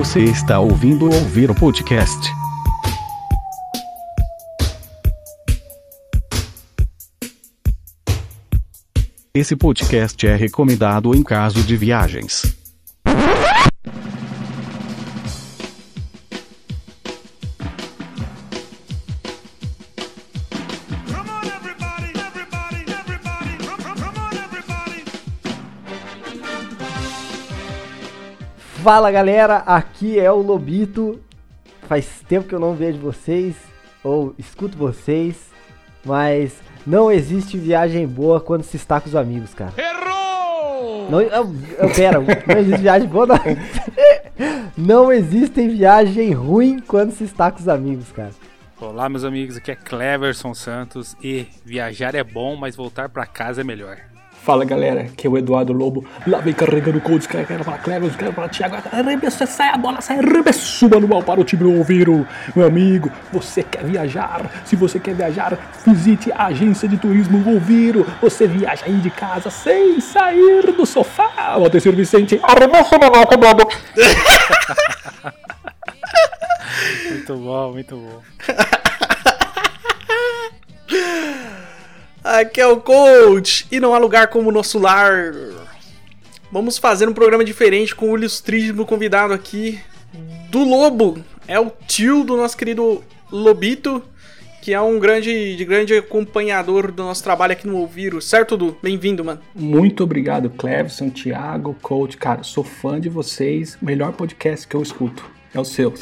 Você está ouvindo Ouvir o Podcast. Esse podcast é recomendado em caso de viagens. Fala galera, aqui é o Lobito. Faz tempo que eu não vejo vocês ou escuto vocês, mas não existe viagem boa quando se está com os amigos, cara. Errou! Não, eu, eu, pera, não existe viagem boa, não. Não existe viagem ruim quando se está com os amigos, cara. Olá, meus amigos, aqui é Cleverson Santos e viajar é bom, mas voltar pra casa é melhor. Fala galera, que é o Eduardo Lobo. Lá vem carregando o coach, quero falar Cleber, quero falar Thiago. Sai a bola, sai, arrebeça o manual para o time ouvir. o- Meu amigo, você quer viajar? Se você quer viajar, visite a agência de turismo Ouviro. Você viaja aí de casa sem sair do sofá. O Atecir Vicente, arrebeça o manual, cobrado. Muito bom, muito bom. Aqui é o coach e não há lugar como o nosso lar. Vamos fazer um programa diferente com o ilustríssimo convidado aqui do Lobo. É o tio do nosso querido Lobito, que é um grande, de grande acompanhador do nosso trabalho aqui no Ouviro. Certo, Du? Bem-vindo, mano. Muito obrigado, Cleverson, Thiago, coach. Cara, sou fã de vocês. Melhor podcast que eu escuto é o seu.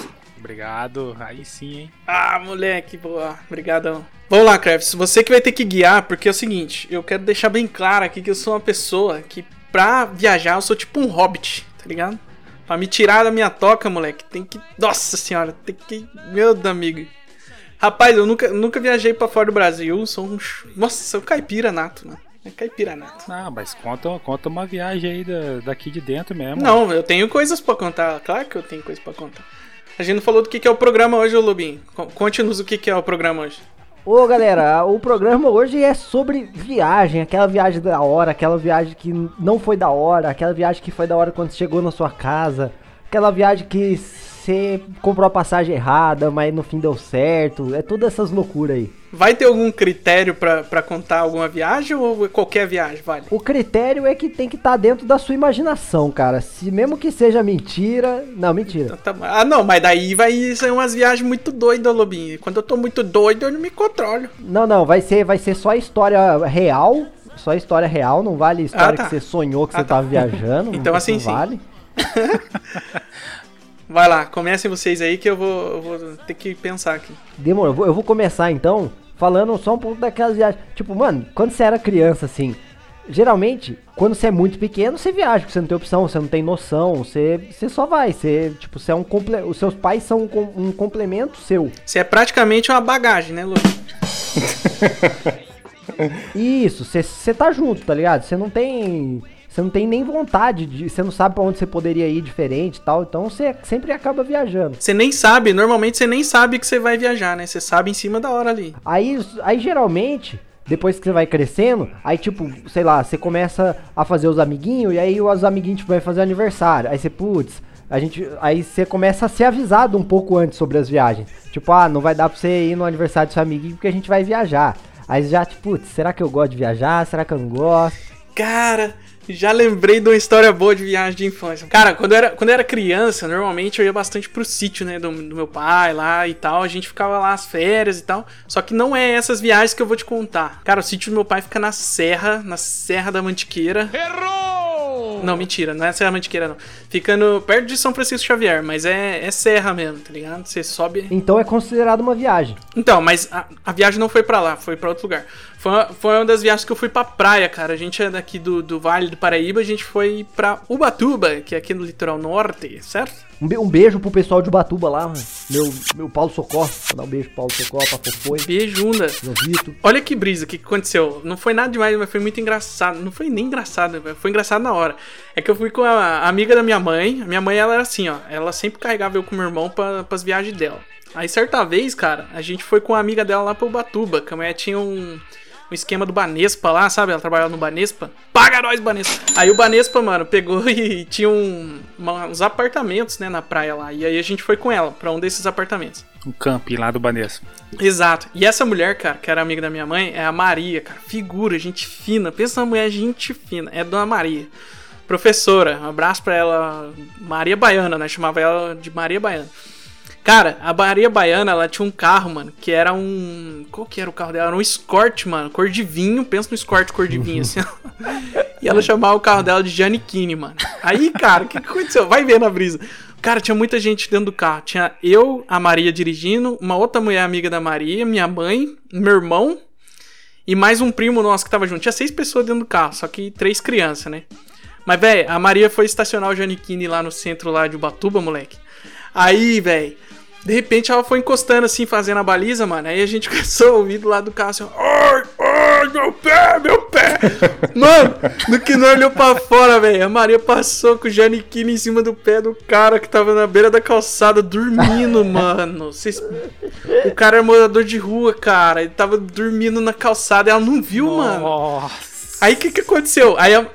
Obrigado. Aí sim, hein? Ah, moleque, boa. Obrigadão. Vamos lá, Kravs. Você que vai ter que guiar, porque é o seguinte, eu quero deixar bem claro aqui que eu sou uma pessoa que, pra viajar, eu sou tipo um hobbit, tá ligado? Pra me tirar da minha toca, moleque, tem que. Nossa senhora, tem que. Meu amigo. Rapaz, eu nunca, nunca viajei pra fora do Brasil, sou um. Nossa, sou um caipira nato, mano. É caipira nato. Ah, mas conta, conta uma viagem aí da, daqui de dentro mesmo. Não, eu tenho coisas pra contar. Claro que eu tenho coisas pra contar. A gente não falou do que é o programa hoje, Lobinho. Co- Conte-nos o que é o programa hoje. Ô galera, o programa hoje é sobre viagem, aquela viagem da hora, aquela viagem que não foi da hora, aquela viagem que foi da hora quando chegou na sua casa, aquela viagem que você comprou a passagem errada, mas no fim deu certo, é todas essas loucuras aí. Vai ter algum critério pra, pra contar alguma viagem ou qualquer viagem, vale? O critério é que tem que estar dentro da sua imaginação, cara. Se mesmo que seja mentira, não, mentira. Tá- Ah, não, mas daí vai ser umas viagens muito doidas, Lobinho. Quando eu tô muito doido, eu não me controlo. Não, não, vai ser, vai ser só história real, só história real, não vale história Ah, tá. que você sonhou que Ah, você tá. tava viajando. Então, assim, vale. Vai lá, comecem vocês aí que eu vou, eu vou ter que pensar aqui. Demorou, eu vou, eu vou começar então falando só um pouco daquelas viagens. Tipo, mano, quando você era criança, assim, geralmente, quando você é muito pequeno, você viaja, porque você não tem opção, você não tem noção, você, você só vai, você, tipo, você é um comple... os seus pais são um, com- um complemento seu. Você é praticamente uma bagagem, né, Lobinho? Isso, você, você tá junto, tá ligado? Você não tem. Você não tem nem vontade de. Você não sabe pra onde você poderia ir diferente e tal. Então você sempre acaba viajando. Você nem sabe, normalmente você nem sabe que você vai viajar, né? Você sabe em cima da hora ali. Aí, aí geralmente, depois que você vai crescendo, aí tipo, sei lá, você começa a fazer os amiguinhos, e aí os amiguinhos tipo, vai fazer aniversário. Aí você, putz, a gente. Aí você começa a ser avisado um pouco antes sobre as viagens. Tipo, ah, não vai dar pra você ir no aniversário do seu amiguinho porque a gente vai viajar. Aí já, tipo, putz, será que eu gosto de viajar? Será que eu não gosto? Cara, já lembrei de uma história boa de viagem de infância. Cara, quando eu era, quando eu era criança, normalmente eu ia bastante pro sítio, né, do, do meu pai lá e tal. A gente ficava lá as férias e tal. Só que não é essas viagens que eu vou te contar. Cara, o sítio do meu pai fica na serra, na Serra da Mantiqueira. Errou! Não, mentira, não é Serra Mantiqueira, não. Fica no, perto de São Francisco Xavier, mas é, é serra mesmo, tá ligado? Você sobe. Então é considerado uma viagem. Então, mas a, a viagem não foi pra lá, foi pra outro lugar. Foi uma, foi uma das viagens que eu fui pra praia, cara. A gente é daqui do, do Vale do Paraíba, a gente foi pra Ubatuba, que é aqui no litoral norte, certo? Um, be- um beijo pro pessoal de Ubatuba lá, mano. Meu, meu Paulo Socorro. Vou dar um beijo pro Paulo Socorro, pra Fofoi, Beijunda. meu Vitor. Olha que brisa, o que, que aconteceu? Não foi nada demais, mas foi muito engraçado. Não foi nem engraçado, foi engraçado na hora. É que eu fui com a, amiga da minha mãe. A minha mãe, ela era assim, ó. Ela sempre carregava eu com meu irmão pra, pras viagens dela. Aí, certa vez, cara, a gente foi com a amiga dela lá pra Ubatuba, que a mulher tinha um... um esquema do Banespa lá, sabe? Ela trabalhava no Banespa. Paga nós, Banespa! Aí o Banespa, mano, pegou e tinha um, uma- uns apartamentos, né, na praia lá. E aí a gente foi com ela pra um desses apartamentos. O camping lá do Banespa. Exato. E essa mulher, cara, que era amiga da minha mãe, é a Maria, cara. Figura, gente fina. Pensa numa mulher gente fina. É Dona Maria. Professora. Um abraço pra ela. Maria Baiana, né? Chamava ela de Maria Baiana. Cara, a Maria Baiana, ela tinha um carro, mano, que era um. Qual que era o carro dela? Era um Escort, mano, cor de vinho. Pensa no Escort cor de vinho, assim. E ela chamava o carro dela de Giannichini, mano. Aí, cara, o que, que aconteceu? Vai ver na brisa. Cara, tinha muita gente dentro do carro. Tinha eu, a Maria dirigindo, uma outra mulher amiga da Maria, minha mãe, meu irmão e mais um primo nosso que tava junto. Tinha seis pessoas dentro do carro, só que três crianças, né? Mas, velho, a Maria foi estacionar o Giannichini lá no centro lá de Ubatuba, moleque. Aí, velho, de repente ela foi encostando assim, fazendo a baliza, mano. Aí a gente começou a ouvir do lado do carro assim, ai, ai, meu pé, meu pé. Mano, no que não olhou pra fora, velho, a Maria passou com o Giannichini em cima do pé do cara que tava na beira da calçada dormindo, mano. Vocês... O cara era morador de rua, cara. Ele tava dormindo na calçada e ela não viu, mano. Nossa. Aí o que, que aconteceu? Aí a...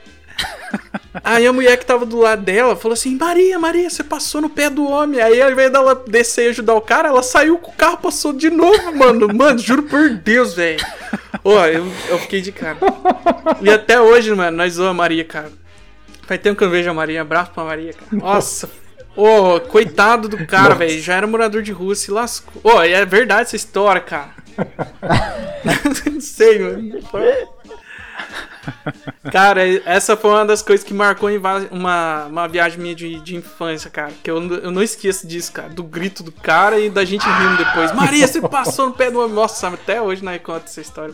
Aí a mulher que tava do lado dela falou assim: Maria, Maria, você passou no pé do homem. Aí ao invés dela descer e ajudar o cara, ela saiu com o carro, passou de novo, mano. Mano, juro por Deus, velho. Ó, eu, eu fiquei de cara. E até hoje, mano, nós zoamos a Maria, cara. Faz tempo que eu vejo a Maria. Abraço pra Maria, cara. Nossa. Ô, coitado do cara, velho. Já era morador de rua, se lascou. Ô, e é verdade essa história, cara. não sei, mano. Cara, essa foi uma das coisas que marcou uma, uma viagem minha de, de infância, cara. Que eu, eu não esqueço disso, cara. Do grito do cara e da gente rindo depois. Maria, você passou no pé do homem. Nossa, até hoje nós conta essa história.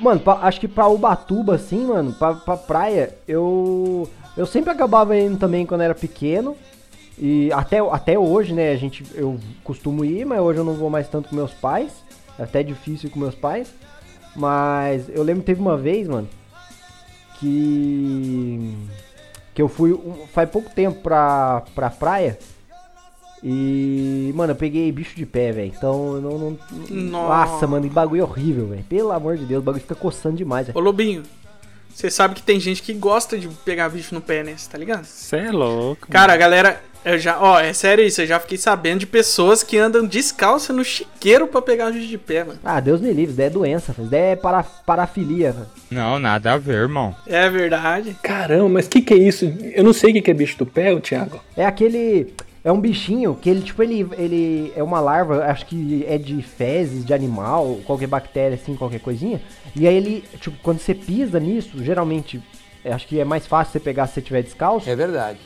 Mano, pra- acho que pra Ubatuba, assim, mano, pra, pra praia, eu. Eu sempre acabava indo também quando era pequeno. E até, até hoje, né, a gente, eu costumo ir, mas hoje eu não vou mais tanto com meus pais. É até difícil ir com meus pais. Mas eu lembro que teve uma vez, mano, que. Que eu fui faz pouco tempo pra, pra praia. E, mano, eu peguei bicho de pé, velho. Então, eu não, não. Nossa. Mano, que bagulho horrível, velho. Pelo amor de Deus, o bagulho fica coçando demais, velho. Ô, Lobinho, você sabe que tem gente que gosta de pegar bicho no pé, né? Você tá ligado? Você é louco. Cara, a galera. Eu já, ó, é sério isso, eu já fiquei sabendo de pessoas que andam descalça no chiqueiro pra pegar bicho de pé, mano. Ah, Deus me livre, isso daí é doença, isso daí é para, parafilia. velho. Não, nada a ver, irmão. É verdade. Caramba, mas que que é isso? Eu não sei o que que é bicho do pé, ô Thiago. É aquele. É um bichinho que ele, tipo, ele, ele é uma larva, acho que é de fezes, de animal, qualquer bactéria, assim, qualquer coisinha. E aí ele, tipo, quando você pisa nisso, geralmente, é, acho que é mais fácil você pegar se você tiver descalço. É verdade.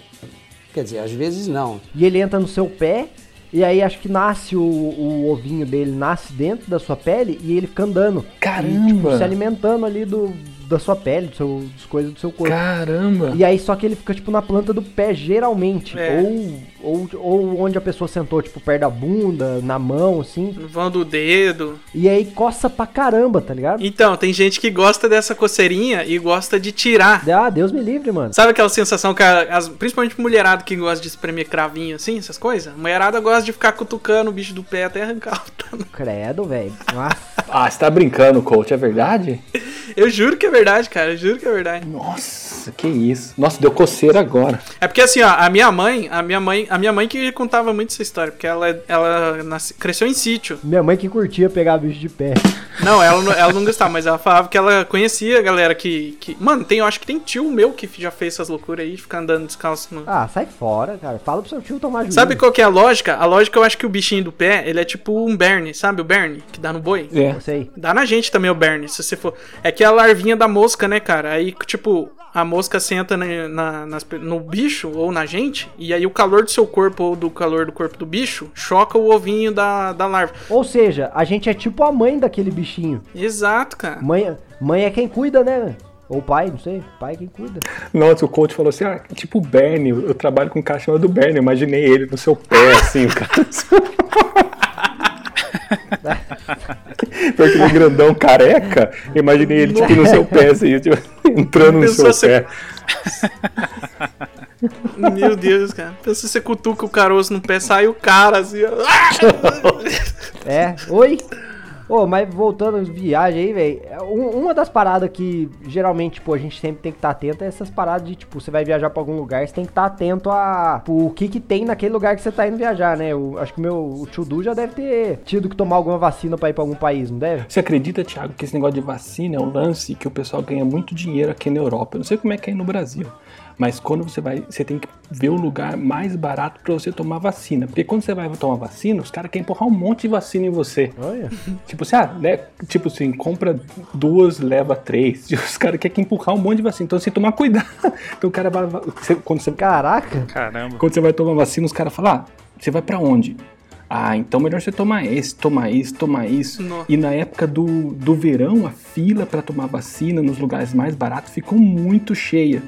Quer dizer, às vezes não. E ele entra no seu pé, e aí acho que nasce o, o ovinho dele, nasce dentro da sua pele, e ele fica andando. Caramba! E, tipo, se alimentando ali do, da sua pele, do seu, das coisas do seu corpo. Caramba! E aí só que ele fica, tipo, na planta do pé, geralmente. É. Ou, ou, ou onde a pessoa sentou, tipo, perto da bunda, na mão, assim. No vão do dedo. E aí coça pra caramba, tá ligado? Então, tem gente que gosta dessa coceirinha e gosta de tirar. Ah, Deus me livre, mano. Sabe aquela sensação que a- as, principalmente mulherada que gosta de espremer cravinho assim, essas coisas? Mulherada gosta de ficar cutucando o bicho do pé até arrancar o tano. Credo, velho. Nossa. Ah, você tá brincando, coach, é verdade? Eu juro que é verdade, cara. Eu juro que é verdade. Nossa, que isso. Nossa, deu coceira agora. É porque assim, ó, a minha mãe, a minha mãe, a minha mãe que contava muito essa história, porque ela, ela nasce- cresceu em sítio. Minha mãe que curtia pegar bicho de pé. Não, ela, não- ela não gostava, mas ela falava que ela conhecia a galera que, que. Mano, tem, eu acho que tem tio meu que já fez essas loucuras aí, ficar andando descalço no. Ah, sai fora, cara. Fala pro seu tio tomar juízo. Sabe qual que é a lógica? A lógica eu acho que o bichinho do pé, ele é tipo um berne, sabe o berne? Que dá no boi? É. Sei. Dá na gente também o berne, se você for. É que é a larvinha da mosca, né, cara? Aí, tipo, a mosca senta na, na- nas no bicho ou na gente, e aí o calor do seu corpo ou do calor do corpo do bicho choca o ovinho da, da larva. Ou seja, a gente é tipo a mãe daquele bichinho. Exato, cara. Mãe, mãe é quem cuida, né? Ou pai, não sei. Pai é quem cuida. Nossa, o coach falou assim: ah, tipo o Bernie, eu trabalho com cara chamado Bernie, eu imaginei ele no seu pé, assim, o cara. Porque ele é grandão careca, eu imaginei ele tipo no seu pé, assim, tipo, entrando no seu pé. Meu Deus, cara. Pensa se você cutuca o caroço no pé, sai o cara assim. ó. É, oi? Ô, mas voltando de viagem aí, velho, uma das paradas que geralmente, tipo, a gente sempre tem que estar atento é essas paradas de, tipo, você vai viajar pra algum lugar, você tem que estar atento a tipo, o que que tem naquele lugar que você tá indo viajar, né? Eu acho que meu o tio Du já deve ter tido que tomar alguma vacina pra ir pra algum país, não deve? Você acredita, Thiago, que esse negócio de vacina é um lance que o pessoal ganha muito dinheiro aqui na Europa? Eu não sei como é que é aí no Brasil. Mas quando você vai, você tem que ver o lugar mais barato pra você tomar vacina. Porque quando você vai tomar vacina, os caras querem empurrar um monte de vacina em você. Olha. Tipo assim, ah, né? Tipo assim, compra duas, leva três. Os caras querem empurrar um monte de vacina. Então você tem que tomar cuidado. Então o cara vai. você- quando, você, Caraca. Caramba. quando você vai tomar vacina, os caras falam, ah, você vai pra onde? Ah, então melhor você tomar esse, tomar isso, tomar isso. Nossa. E na época do, do verão, a fila pra tomar vacina nos lugares mais baratos ficou muito cheia.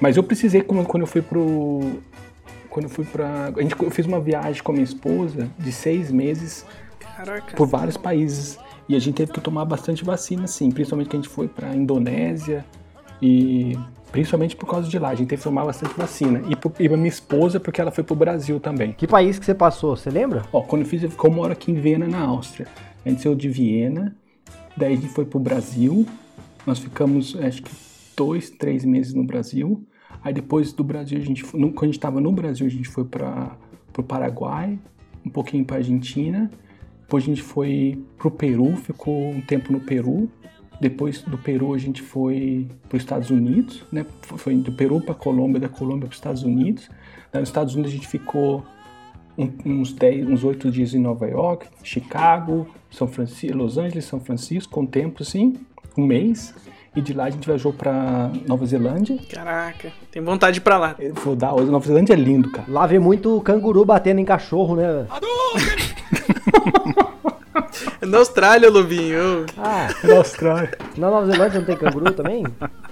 Mas eu precisei, quando quando eu fui pro. Quando eu fui pra. A gente, eu fiz uma viagem com a minha esposa de seis meses Caraca. por vários países. E a gente teve que tomar bastante vacina, sim. Principalmente que a gente foi pra Indonésia e principalmente por causa de lá. A gente teve que tomar bastante vacina. E, pro, e a minha esposa, porque ela foi pro Brasil também. Que país que você passou, você lembra? Ó, quando eu fiz, eu eu moro aqui em Viena, na Áustria. A gente saiu de Viena, daí a gente foi pro Brasil. Nós ficamos, acho que, dois, três meses no Brasil. Aí depois do Brasil, a gente, quando a gente tava no Brasil, a gente foi para pro Paraguai, um pouquinho pra Argentina. Depois a gente foi pro Peru, ficou um tempo no Peru. Depois do Peru a gente foi para os Estados Unidos, né? Foi do Peru para Colômbia, da Colômbia para os Estados Unidos. Daí nos Estados Unidos a gente ficou um- uns 10, uns 8 dias em Nova York, Chicago, São Francisco, Los Angeles, São Francisco, com tempo assim, um mês. E de lá a gente viajou para Nova Zelândia. Caraca. Tem vontade de ir pra lá. Eu Vou dar, Nova Zelândia é lindo, cara. Lá vê muito canguru batendo em cachorro, né? É na Austrália, Lobinho. Ah, Na Austrália. na Nova Zelândia não tem canguru também?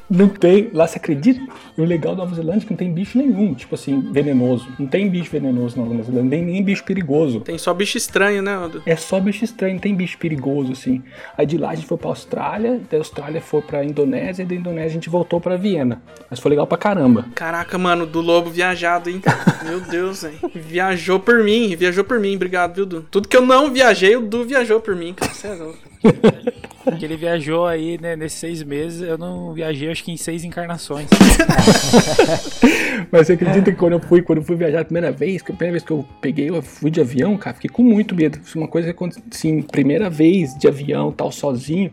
Não tem, lá você acredita? E o legal da Nova Zelândia é que não tem bicho nenhum, tipo assim, venenoso. Não tem bicho venenoso na Nova Zelândia, não tem nem bicho perigoso. Tem só bicho estranho, né, Odo? É só bicho estranho, não tem bicho perigoso, assim. Aí de lá a gente foi pra Austrália, da Austrália foi pra Indonésia, e da Indonésia a gente voltou pra Viena. Mas foi legal pra caramba. Caraca, mano, do lobo viajado, hein? Meu Deus, velho. Viajou por mim, viajou por mim, obrigado, viu, Du? Tudo que eu não viajei, o Du viajou por mim, cara. Cê é louco. Que ele viajou aí, né, nesses seis meses, eu não viajei acho que em seis encarnações. Mas você acredita que quando eu fui, quando eu fui viajar a primeira vez, que a primeira vez que eu peguei, eu fui de avião, cara, fiquei com muito medo. Uma coisa que assim, primeira vez de avião, tal, sozinho.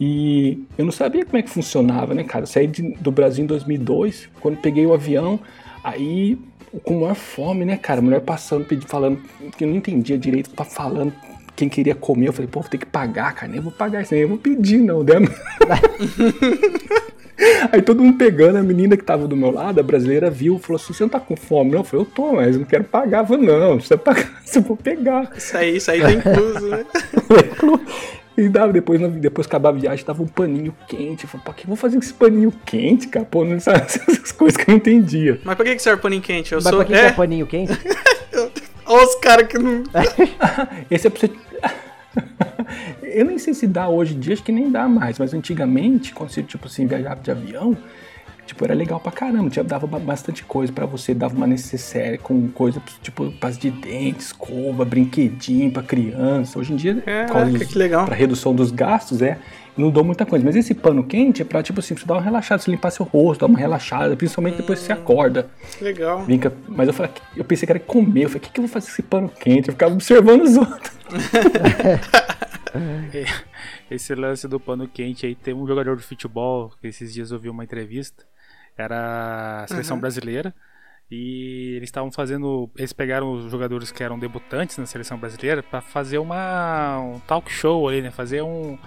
E eu não sabia como é que funcionava, né, cara? Eu saí de- do Brasil em 2002, quando peguei o avião, aí com maior fome, né, cara? A mulher passando, pedindo, falando, que eu não entendia direito, tá falando quem queria comer. Eu falei, pô, vou ter que pagar, cara. Nem vou pagar isso aí, eu vou pedir, não, né? Aí todo mundo pegando, a menina que tava do meu lado, a brasileira, viu, falou assim: você não tá com fome? Não, eu falei, eu tô, mas eu não quero pagar. Eu falei, não, não precisa pagar, eu vou pegar. Isso aí, isso aí tá incluso, né? E dava, depois, depois que acabava a viagem, tava um paninho quente. Eu falei, pô, o que eu vou fazer com esse paninho quente, cara? Pô, não sabe essas coisas que eu não entendia. Mas pra que que serve paninho quente? Eu Mas sou. pra que, que é paninho quente? Olha os caras que não. Esse é pra você. Eu nem sei se dá hoje em dia, acho que nem dá mais, mas antigamente, quando você, tipo assim, viajava de avião, tipo, era legal pra caramba, tinha, dava ba- bastante coisa pra você, dava uma necessaire com coisa, tipo, pasta de dente, escova, brinquedinho pra criança. Hoje em dia, dos- que legal. pra redução dos gastos, é, não dou muita coisa. Mas esse pano quente é pra, tipo assim, você dar uma relaxada, você limpar seu rosto, dar uma relaxada, principalmente depois que você acorda. Legal. Vinca, mas eu falei, eu pensei que era comer. Eu falei, o que, que eu vou fazer com esse pano quente? Eu ficava observando os outros. Esse lance do pano quente aí, tem um jogador de futebol, que esses dias eu vi uma entrevista, era a seleção brasileira, e eles estavam fazendo, eles pegaram os jogadores que eram debutantes na seleção brasileira pra fazer uma um talk show ali, né, fazer um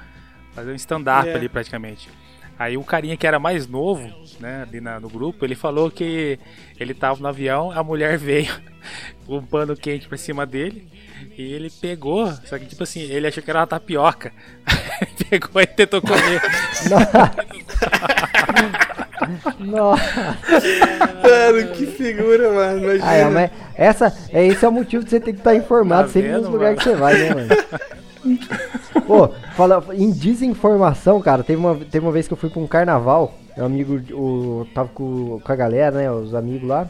fazer um stand-up É. ali praticamente. Aí o carinha que era mais novo, né, ali na- no grupo, ele falou que ele tava no avião, a mulher veio com um pano quente pra cima dele e ele pegou, só que tipo assim, ele achou que era uma tapioca. Pegou e tentou comer. Nossa. Mano, que figura, mano. Imagina. Ah, é, mas essa, é, esse é o motivo de você ter que estar informado Tá sempre nos lugares mano? que você vai, né, mano? Pô, fala, em desinformação, cara, teve uma, teve uma vez que eu fui pra um carnaval Meu amigo, o, tava com, com a galera, né? Os amigos lá.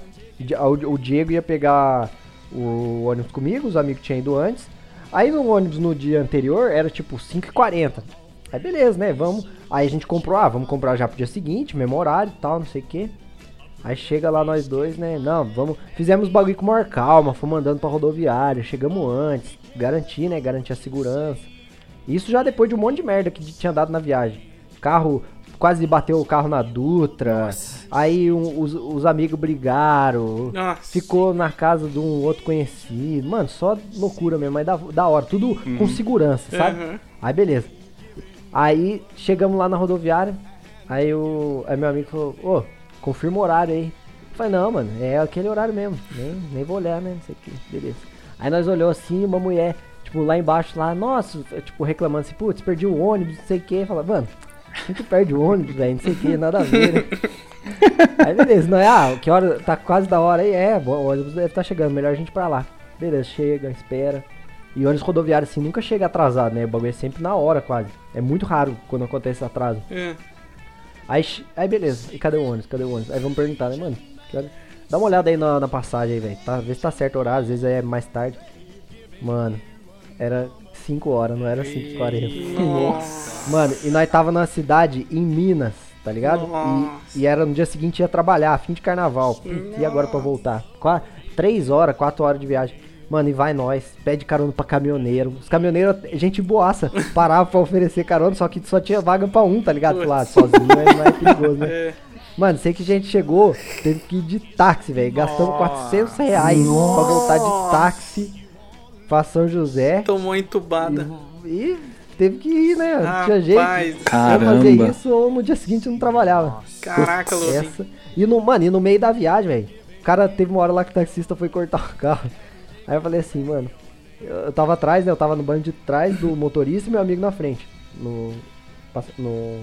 O, o Diego ia pegar o ônibus comigo, os amigos tinham ido antes. Aí no ônibus no dia anterior era tipo 5h40. Aí beleza, né? Vamos. Aí a gente comprou, ah, vamos comprar já pro dia seguinte, mesmo horário e tal, não sei o que. Aí chega lá nós dois, né? Não, vamos. Fizemos bagulho com maior calma, fomos andando pra rodoviária, chegamos antes, garantir, né? Garantir a segurança. Isso já depois de um monte de merda que tinha dado na viagem. Carro quase bateu o carro na Dutra. Aí um- os, os amigos brigaram. Nossa. Ficou na casa de um outro conhecido. Mano, só loucura mesmo, mas da, da hora. Tudo com segurança, sabe? Uhum. Aí beleza. Aí chegamos lá na rodoviária. Aí, o, aí meu amigo falou: Ô, confirma o horário aí. Eu falei: Não, mano, é aquele horário mesmo. Nem, nem vou olhar, né? Não sei o que. Beleza. Aí nós olhou assim, uma mulher, tipo, lá embaixo, lá, nossa, tipo, reclamando assim: Putz, perdi o ônibus, não sei o que. Fala, mano, quem que perde o ônibus, velho? Não sei o que, nada a ver, né? Aí beleza, não é? Ah, que hora? Tá quase da hora aí? É, bom, o ônibus deve estar chegando, melhor a gente ir pra lá. Beleza, chega, espera. E ônibus rodoviário assim nunca chega atrasado, né? O bagulho é sempre na hora quase. É muito raro quando acontece atraso. É. Aí, aí beleza, e cadê o ônibus? Cadê o ônibus? Aí vamos perguntar, né, mano? Que hora- Dá uma olhada aí na, na passagem aí, velho. Tá, vê se tá certo o horário, às vezes é mais tarde. Mano, era 5 horas, não era 5h40. Nossa. Mano, e nós tava na cidade em Minas, tá ligado? E, e era no dia seguinte ia trabalhar, fim de carnaval. Putz, e agora pra voltar? Qua, três horas, quatro horas de viagem. Mano, e vai nós, pede carona pra caminhoneiro. Os caminhoneiros, gente boaça, parava pra oferecer carona, só que só tinha vaga pra um, tá ligado? Lá, sozinho é mais perigoso, né? É. Mano, sei que a gente chegou, teve que ir de táxi, velho. Gastamos 400 reais pra voltar de táxi pra São José. Tomou entubada. E teve que ir, né? Não tinha jeito. Rapaz, Ou Caramba. fazer isso ou no dia seguinte não trabalhava. caraca. Essa. E no, mano, e no meio da viagem, velho. O cara teve uma hora lá que o taxista foi cortar o carro. Aí eu falei assim, mano. Eu, eu tava atrás, né? Eu tava no banco de trás do motorista e meu amigo na frente. No. No.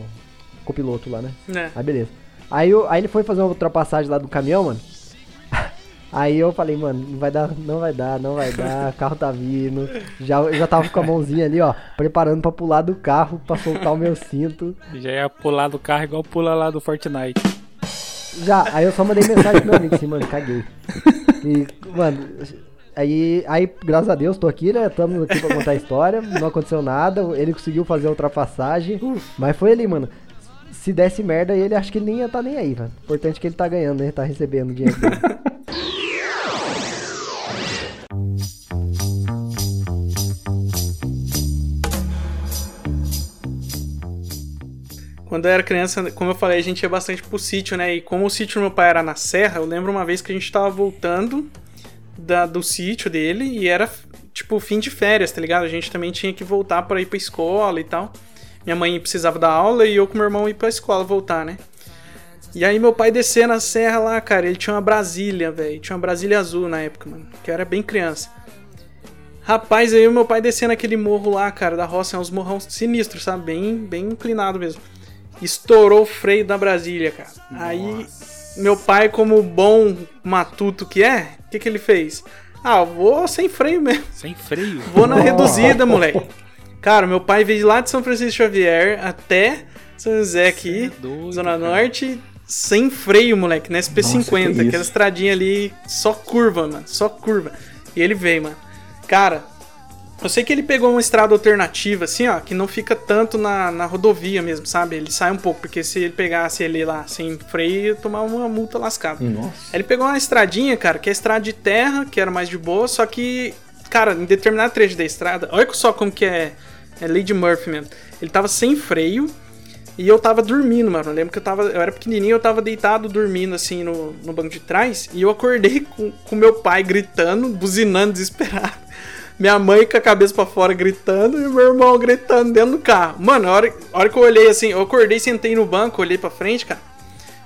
Copiloto lá, né? É. Aí beleza. Aí, eu- aí ele foi fazer uma ultrapassagem lá do caminhão, mano. Aí eu falei, mano, não vai dar, não vai dar, não vai dar, o carro tá vindo. Já, eu já tava com a mãozinha ali, ó, preparando pra pular do carro, pra soltar o meu cinto. Já ia pular do carro igual pula lá do Fortnite. Já, aí eu só mandei mensagem pro meu amigo assim, mano, caguei. E, mano, aí, aí, graças a Deus, tô aqui, né? Estamos aqui pra contar a história, não aconteceu nada, ele conseguiu fazer a ultrapassagem, mas foi ali, mano. Se desse merda, ele acho que ele nem ia tá nem aí, velho. Importante que ele tá ganhando, né? Tá recebendo dinheiro. Quando eu era criança, como eu falei, a gente ia bastante pro sítio, né? E como o sítio do meu pai era na serra, eu lembro uma vez que a gente tava voltando da- do sítio dele e era, tipo, fim de férias, tá ligado? A gente também tinha que voltar pra ir pra escola e tal. Minha mãe precisava dar aula e eu com meu irmão ir pra escola voltar, né? E aí meu pai descer na serra lá, cara, ele tinha uma Brasília, velho. Tinha uma Brasília azul na época, mano. Que eu era bem criança. Rapaz, aí o meu pai descendo aquele morro lá, cara, da roça, é uns morrão sinistros, sabe? Bem, bem inclinado mesmo. Estourou o freio da Brasília, cara. Aí, meu pai, como bom matuto que é, o que, que ele fez? Ah, vou sem freio mesmo. Sem freio. Vou na reduzida, moleque. Cara, meu pai veio lá de São Francisco Xavier até São José aqui, é doido, Zona cara. Norte, sem freio, moleque, na Nossa, que SP50, isso. aquela estradinha ali, só curva, mano, só curva. E ele veio, mano. Cara, eu sei que ele pegou uma estrada alternativa, assim, ó, que não fica tanto na, na rodovia mesmo, sabe? Ele sai um pouco, porque se ele pegasse ele lá sem freio, ia tomar uma multa lascada. Nossa. Aí Ele pegou uma estradinha, cara, que é estrada de terra, que era mais de boa, só que, cara, em determinado trecho da estrada, olha só como que é, é Lady Murphy mesmo. Ele tava sem freio e eu tava dormindo, mano. Eu lembro que eu tava, eu era pequenininho, eu tava deitado dormindo assim no, no banco de trás e eu acordei com, com meu pai gritando, buzinando desesperado. Minha mãe com a cabeça pra fora gritando e meu irmão gritando dentro do carro. Mano, a hora, a hora que eu olhei assim, eu acordei, sentei no banco, olhei pra frente, cara.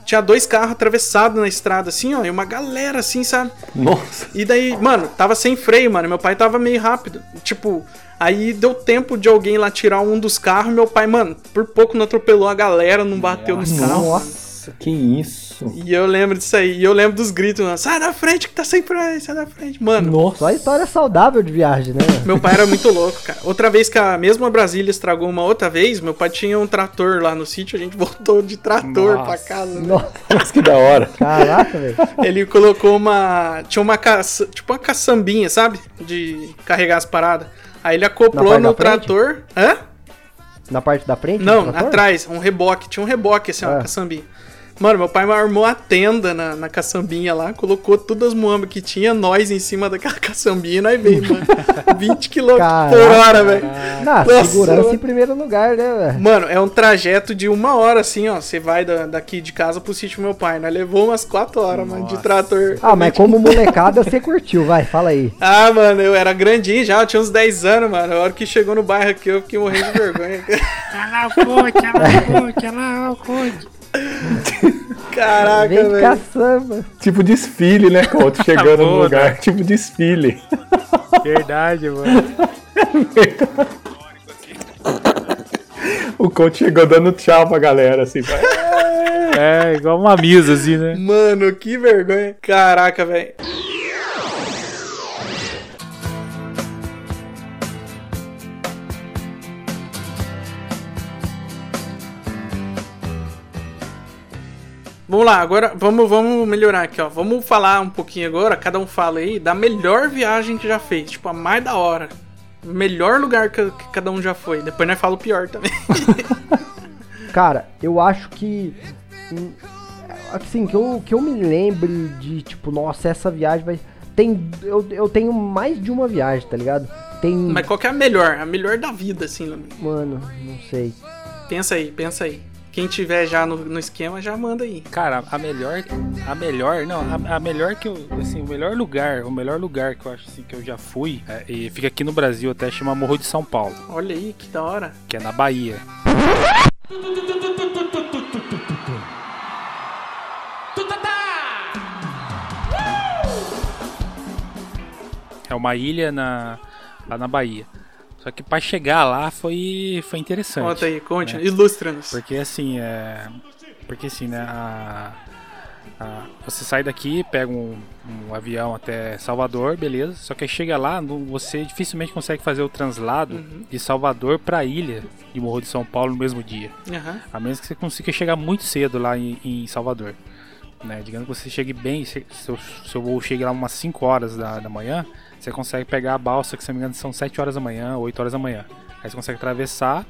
Tinha dois carros atravessados na estrada, assim, ó, e uma galera, assim, sabe? Nossa. E daí, mano, tava sem freio, mano. Meu pai tava meio rápido. Tipo, aí deu tempo de alguém lá tirar um dos carros. Meu pai, mano, por pouco não atropelou a galera, não bateu nos carros. Nossa, que isso. E eu lembro disso aí. E eu lembro dos gritos, mano. Sai da frente que tá sempre aí, sai da frente. Mano, Nossa. Só história saudável de viagem, né? meu pai era muito louco, cara. Outra vez que a mesma Brasília estragou uma outra vez, meu pai tinha um trator lá no sítio, a gente voltou de trator pra Nossa. casa. né? Nossa, que da hora. caraca, velho. Ele colocou uma. Tinha uma caça, tipo uma caçambinha, sabe? De carregar as paradas. Aí ele acoplou no frente? trator. Hã? Na parte da frente? Não, atrás, um reboque. Tinha um reboque, assim, uma Ah. caçambinha. Mano, meu pai armou a tenda na, na caçambinha lá, colocou todas as muambas que tinha, nós em cima daquela caçambinha e nós veio, mano. 20 km por hora, velho. Nossa, segurança em primeiro lugar, né, velho? Mano, é um trajeto de uma hora, assim, ó. Você vai da- daqui de casa pro sítio do meu pai. Nós levou umas 4 horas, mano, de Nossa. trator. Ah, mas como molecada você curtiu, vai, fala aí. Ah, mano, eu era grandinho já, eu tinha uns 10 anos, mano. A hora que chegou no bairro aqui, eu fiquei morrendo de vergonha. Ela cote, ela cote, ela cote. Caraca, Vem de velho. caçamba. Tipo desfile, né, Couto? Chegando no boa, lugar. Tipo desfile. Verdade, mano. O Couto chegou dando tchau pra galera, assim. vai. É, igual uma misa, assim, né? Mano, que vergonha. Caraca, velho. Vamos lá, agora vamos, vamos melhorar aqui, ó. Vamos falar um pouquinho agora, cada um fala aí, da melhor viagem que já fez. Tipo, a mais da hora. Melhor lugar que, que cada um já foi. Depois nós fala o pior também. Cara, eu acho que. hum, Assim, que eu, que eu me lembre de, tipo, nossa, essa viagem vai. Tem. Eu, eu tenho mais de uma viagem, tá ligado? Tem. Mas qual que é a melhor? A melhor da vida, assim. Mano, não sei. Pensa aí, pensa aí. Quem tiver já no, no esquema, já manda aí. Cara, a melhor, a melhor, não, a, a melhor que eu, assim, o melhor lugar, o melhor lugar que eu acho assim que eu já fui, é, e fica aqui no Brasil até chama Morro de São Paulo, Olha aí, que da hora. que é na Bahia. É uma ilha na, lá na Bahia. Só que pra chegar lá foi, foi interessante. Conta aí, conte, né? ilustra-nos. Porque assim, é. Porque assim, né? A, a- você sai daqui, pega um, um avião até Salvador, beleza. Só que chega lá, você dificilmente consegue fazer o translado de Salvador pra ilha de Morro de São Paulo no mesmo dia. Aham. A menos que você consiga chegar muito cedo lá em, em Salvador. Né? Digamos que você chegue bem, se seu, seu voo chegue lá umas 5 horas da, da manhã, você consegue pegar a balsa, que se não me engano são 7 horas da manhã, 8 horas da manhã. Aí você consegue atravessar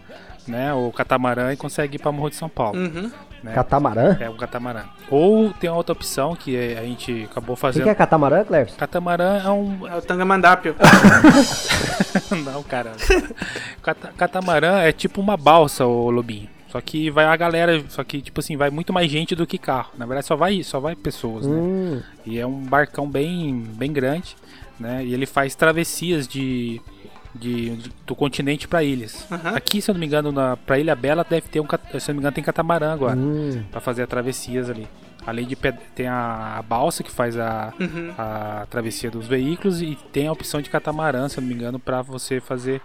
né, o catamarã e consegue ir pra Morro de São Paulo. Uhum. né? Catamarã? É um catamarã. Ou tem uma outra opção que a gente acabou O que, fazendo. que é catamarã, Cleves? Catamarã é um. É o Tangamandápio. Não, cara. Cata- Catamarã é tipo uma balsa, o Lobinho. Só que vai a galera, só que tipo assim, vai muito mais gente do que carro. Na verdade só vai, só vai pessoas, né? Hum, E é um barcão bem, bem grande, né? E ele faz travessias de, de, de- do continente para ilhas. Aham. Aqui, se eu não me engano, na para Ilha Bela deve ter um, se eu não me engano, tem catamarã agora hum. para fazer as travessias ali. Além de tem a, a balsa que faz a, Uhum. a travessia dos veículos e tem a opção de catamarã, se eu não me engano, para você fazer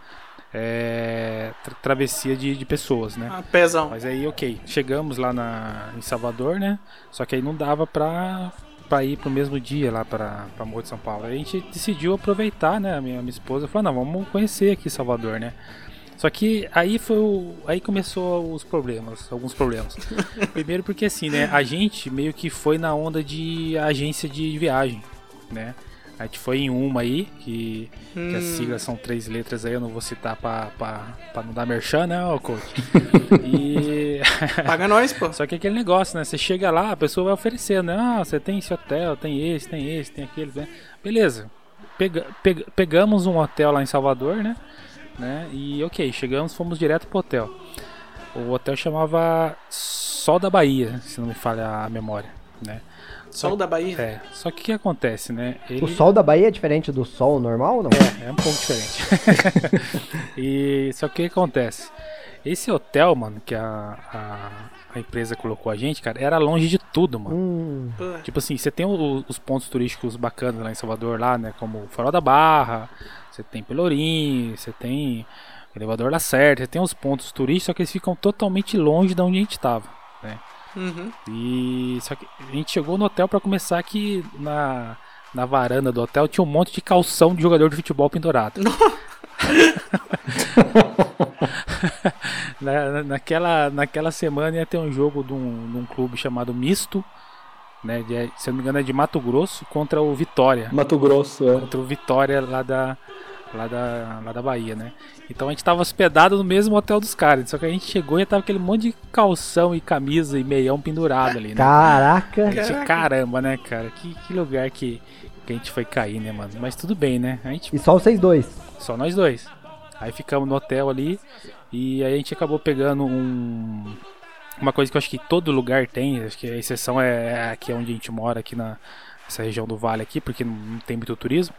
é, tra- travessia de, de pessoas, né? Ah, pezão. Mas aí, ok, chegamos lá na, em Salvador, né? Só que aí não dava pra, pra ir pro mesmo dia lá pra Morro de São Paulo. A gente decidiu aproveitar, né? A minha, minha esposa falou, não, vamos conhecer aqui Salvador, né? Só que aí foi o, aí começou os problemas, alguns problemas. Primeiro porque assim, né, a gente meio que foi na onda de agência de viagem, né? A gente foi em uma aí, que, que as Hum. siglas são três letras aí, eu não vou citar pra, pra, pra não dar merchan, né, ô coach? E. Paga nós, pô. Só que aquele negócio, né? Você chega lá, a pessoa vai oferecendo, né? Ah, você tem esse hotel, tem esse, tem esse, tem aquele, né? Beleza. Pega, pega- pegamos um hotel lá em Salvador, né? né? E ok, chegamos, fomos direto pro hotel. O hotel chamava Sol da Bahia, se não me falha a memória, né? Sol da Bahia. É, só que o que acontece, né? Ele... O sol da Bahia é diferente do sol normal ou não? É, é um pouco diferente. e só que o que acontece? Esse hotel, mano, que a, a, a empresa colocou a gente, cara, era longe de tudo, mano. Hum. Tipo assim, você tem o- os pontos turísticos bacanas lá em Salvador, lá, né? Como Farol da Barra, você tem Pelourinho, você tem Elevador Lacerda, você tem os pontos turísticos, só que eles ficam totalmente longe de onde a gente tava, né? Uhum. E só que a gente chegou no hotel pra começar que na, na varanda do hotel tinha um monte de calção de jogador de futebol pendurado. Na- na- naquela, naquela semana ia ter um jogo de um, de um clube chamado Misto, né? de- se eu não me engano é de Mato Grosso contra o Vitória. Mato Grosso, é. Contra o Vitória lá da, lá da, lá da Bahia, né? Então a gente tava hospedado no mesmo hotel dos caras. Só que a gente chegou e tava aquele monte de calção e camisa e meião pendurado ali, né? Caraca. Gente, caramba, né, cara? Que, que lugar que, que a gente foi cair, né, mano? Mas tudo bem, né? A gente E só vocês dois. só nós dois. Aí ficamos no hotel ali e aí a gente acabou pegando um uma coisa que eu acho que todo lugar tem, acho que a exceção é aqui onde a gente mora aqui na essa região do vale aqui, porque não tem muito turismo.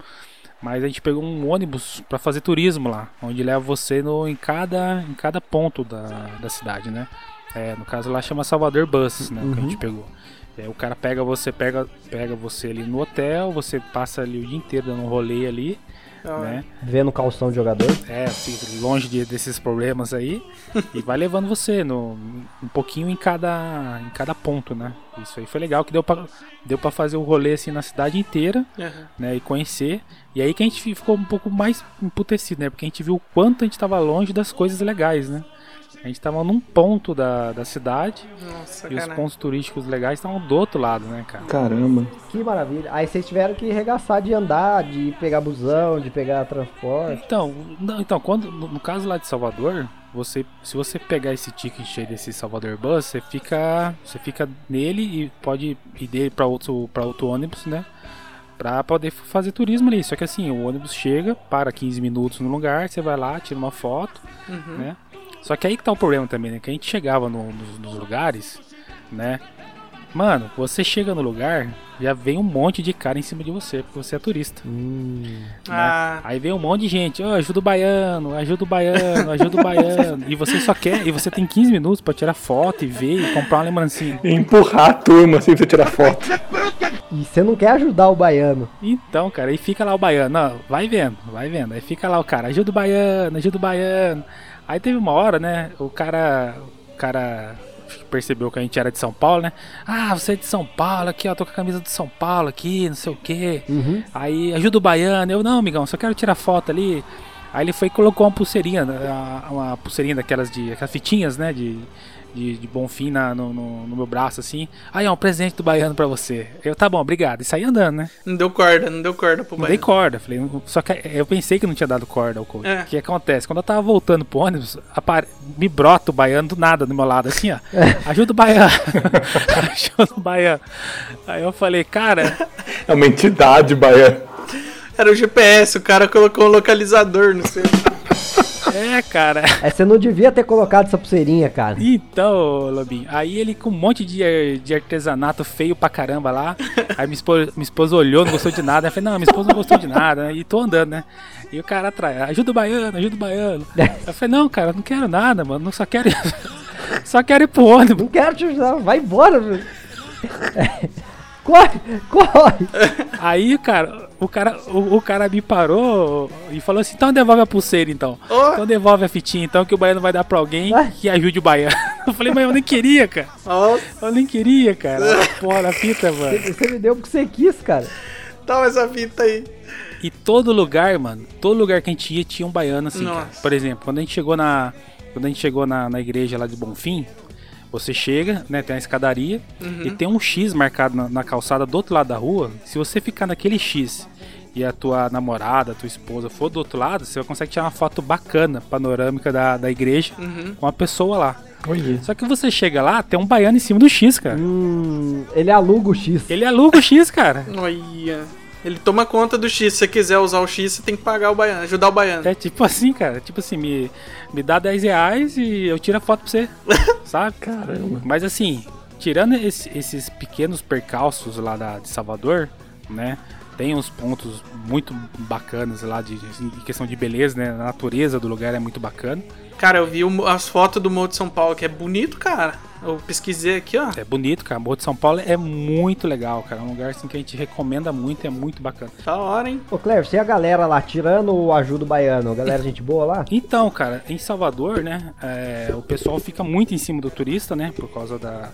Mas a gente pegou um ônibus para fazer turismo lá, onde leva você no, em, cada, em cada ponto da, da cidade, né? É, no caso lá chama Salvador Bus, né? Que a gente pegou. É, o cara pega você, pega, pega você ali no hotel, você passa ali o dia inteiro dando um rolê ali, Né? Vendo calção de jogador. É, assim, longe de- desses problemas aí. e vai levando você no, um pouquinho em cada, em cada ponto, né? Isso aí foi legal, que deu pra, deu pra fazer o rolê assim na cidade inteira, Uhum. né? E conhecer. E aí que a gente fi- ficou um pouco mais emputecido, né? Porque a gente viu o quanto a gente tava longe das coisas legais, né? A gente tava num ponto da, da cidade Nossa, e os pontos turísticos legais estavam do outro lado, né, cara? Caramba. Que maravilha. Aí vocês tiveram que regaçar de andar, de pegar busão, de pegar transporte. Então, não, então quando, no, no caso lá de Salvador, você, se você pegar esse ticket aí desse Salvador Bus, você fica, você fica nele e pode ir dele para outro, para outro ônibus, né? Pra poder fazer turismo ali. Só que assim, o ônibus chega, para 15 minutos no lugar, você vai lá, tira uma foto, Uhum. né? Só que aí que tá o problema também, né? Que a gente chegava no- nos, nos lugares, né? Mano, você chega no lugar, já vem um monte de cara em cima de você, porque você é turista. Hum. Ah, Aí vem um monte de gente, ó, ajuda o baiano, ajuda o baiano, ajuda o baiano. e você só quer, e você tem 15 minutos pra tirar foto e ver e comprar uma lembrancinha. E empurrar a turma assim pra você tirar foto. E você não quer ajudar o baiano. Então, cara, aí fica lá o baiano, ó, vai vendo, vai vendo. Aí fica lá o cara, ajuda o baiano, ajuda o baiano. Aí teve uma hora, né, o cara, o cara percebeu que a gente era de São Paulo, né? Ah, você é de São Paulo aqui, ó, tô com a camisa de São Paulo aqui, não sei o quê. Uhum. Aí ajuda o baiano, eu não, amigão, só quero tirar foto ali. Aí ele foi e colocou uma pulseirinha, né, uma, uma pulseirinha daquelas de. aquelas fitinhas, né? De, de, de bonfim na, no, no, no meu braço, assim. Aí, ó, um presente do baiano pra você. Eu, tá bom, obrigado. E saí andando, né? não deu corda, não deu corda pro Não dei banho. corda. Falei, não- só que eu pensei que não tinha dado corda ao coach. É. O que acontece? Quando eu tava voltando pro ônibus, apare... me brota o baiano do nada do meu lado, assim, ó. Ajuda o baiano. Ajuda o baiano. Aí eu falei, cara, É uma entidade baiana. Era o GPS, o cara colocou um localizador no seu. É, cara. É, você não devia ter colocado essa pulseirinha, cara. Então, Lobinho, aí ele com um monte de, de artesanato feio pra caramba lá. Aí minha esposa, minha esposa olhou, não gostou de nada. Eu falei, não, minha esposa não gostou de nada. né? E tô andando, né? E o cara atrás, ajuda o baiano, ajuda o baiano. Eu falei, não, cara, não quero nada, mano. Não só quero só quero ir pro ônibus. Não quero te ajudar, vai embora, velho. Corre, corre. Aí, cara, o cara, o, o cara me parou e falou assim: então devolve a pulseira, então. Ó. Então devolve a fitinha, então, que o baiano vai dar pra alguém que ajude o baiano. Eu falei, mas eu nem queria, cara. Nossa, Eu nem queria, cara. Porra, a fita, mano. Você me deu porque você quis, cara. toma essa fita aí. E todo lugar, mano, todo lugar que a gente ia tinha um baiano assim. Por exemplo, quando a gente chegou na. Quando a gente chegou na, na igreja lá de Bonfim, você chega, né? Tem a escadaria e tem um X marcado na, na calçada do outro lado da rua. Se você ficar naquele X e a tua namorada, a tua esposa for do outro lado, você consegue tirar uma foto bacana, panorâmica da, da igreja com a pessoa lá. Olha. Só que você chega lá, tem um baiano em cima do X, cara. Hum, ele aluga o X. Ele aluga o X, cara. Olha. Ele toma conta do X. Se você quiser usar o X, você tem que pagar o baiano, ajudar o baiano. É tipo assim, cara. Tipo assim, me, me dá 10 reais e eu tiro a foto pra você. sabe? Caramba. Mas assim, tirando esse- esses pequenos percalços lá da, de Salvador, né? Tem uns pontos muito bacanas lá de, de- em questão de beleza, né? A natureza do lugar é muito bacana. Cara, eu vi o- as fotos do Morro de São Paulo, que é bonito, cara. Eu pesquisei aqui, ó. É bonito, cara. Morro de São Paulo é muito legal, cara. É um lugar assim que a gente recomenda muito, é muito bacana. Da hora, hein? Ô, Cleber, você e a galera lá, tirando o ajuda o baiano, a galera gente boa lá? Então, cara, em Salvador, né, é, o pessoal fica muito em cima do turista, né, por causa da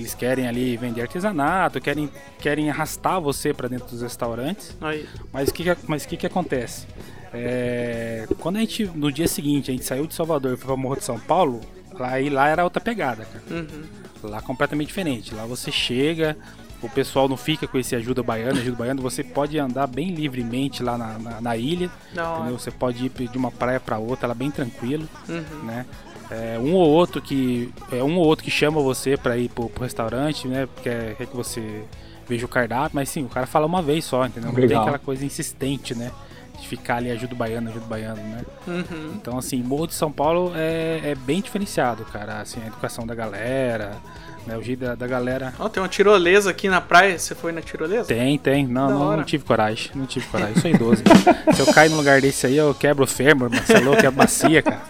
eles querem ali vender artesanato, querem, querem arrastar você para dentro dos restaurantes. Aí. Mas o que, mas que, que acontece? É, quando a gente, no dia seguinte, a gente saiu de Salvador e foi pra Morro de São Paulo, lá, aí lá era outra pegada, cara. Uhum. Lá completamente diferente. Lá você chega, o pessoal não fica com esse ajuda baiano, ajuda baiano, você pode andar bem livremente lá na, na, na ilha. Entendeu? Você pode ir de uma praia pra outra, lá bem tranquilo, Uhum. né? É, um ou outro que é um ou outro que chama você pra ir pro, pro restaurante, né? Porque quer, quer que você veja o cardápio, mas sim, o cara fala uma vez só, entendeu? Não tem Legal. aquela coisa insistente, né? De ficar ali ajuda o baiano, ajuda o baiano, né? Uhum. Então, assim, Morro de São Paulo é, é bem diferenciado, cara. Assim, a educação da galera, né? O jeito da, da galera. Ó, tem uma tirolesa aqui na praia. Você foi na tirolesa? Tem, tem. Não, não, não tive coragem. Não tive coragem. Eu sou idoso. Se eu cair num lugar desse aí, eu quebro o fêmur. Você é louco, quebro bacia, cara.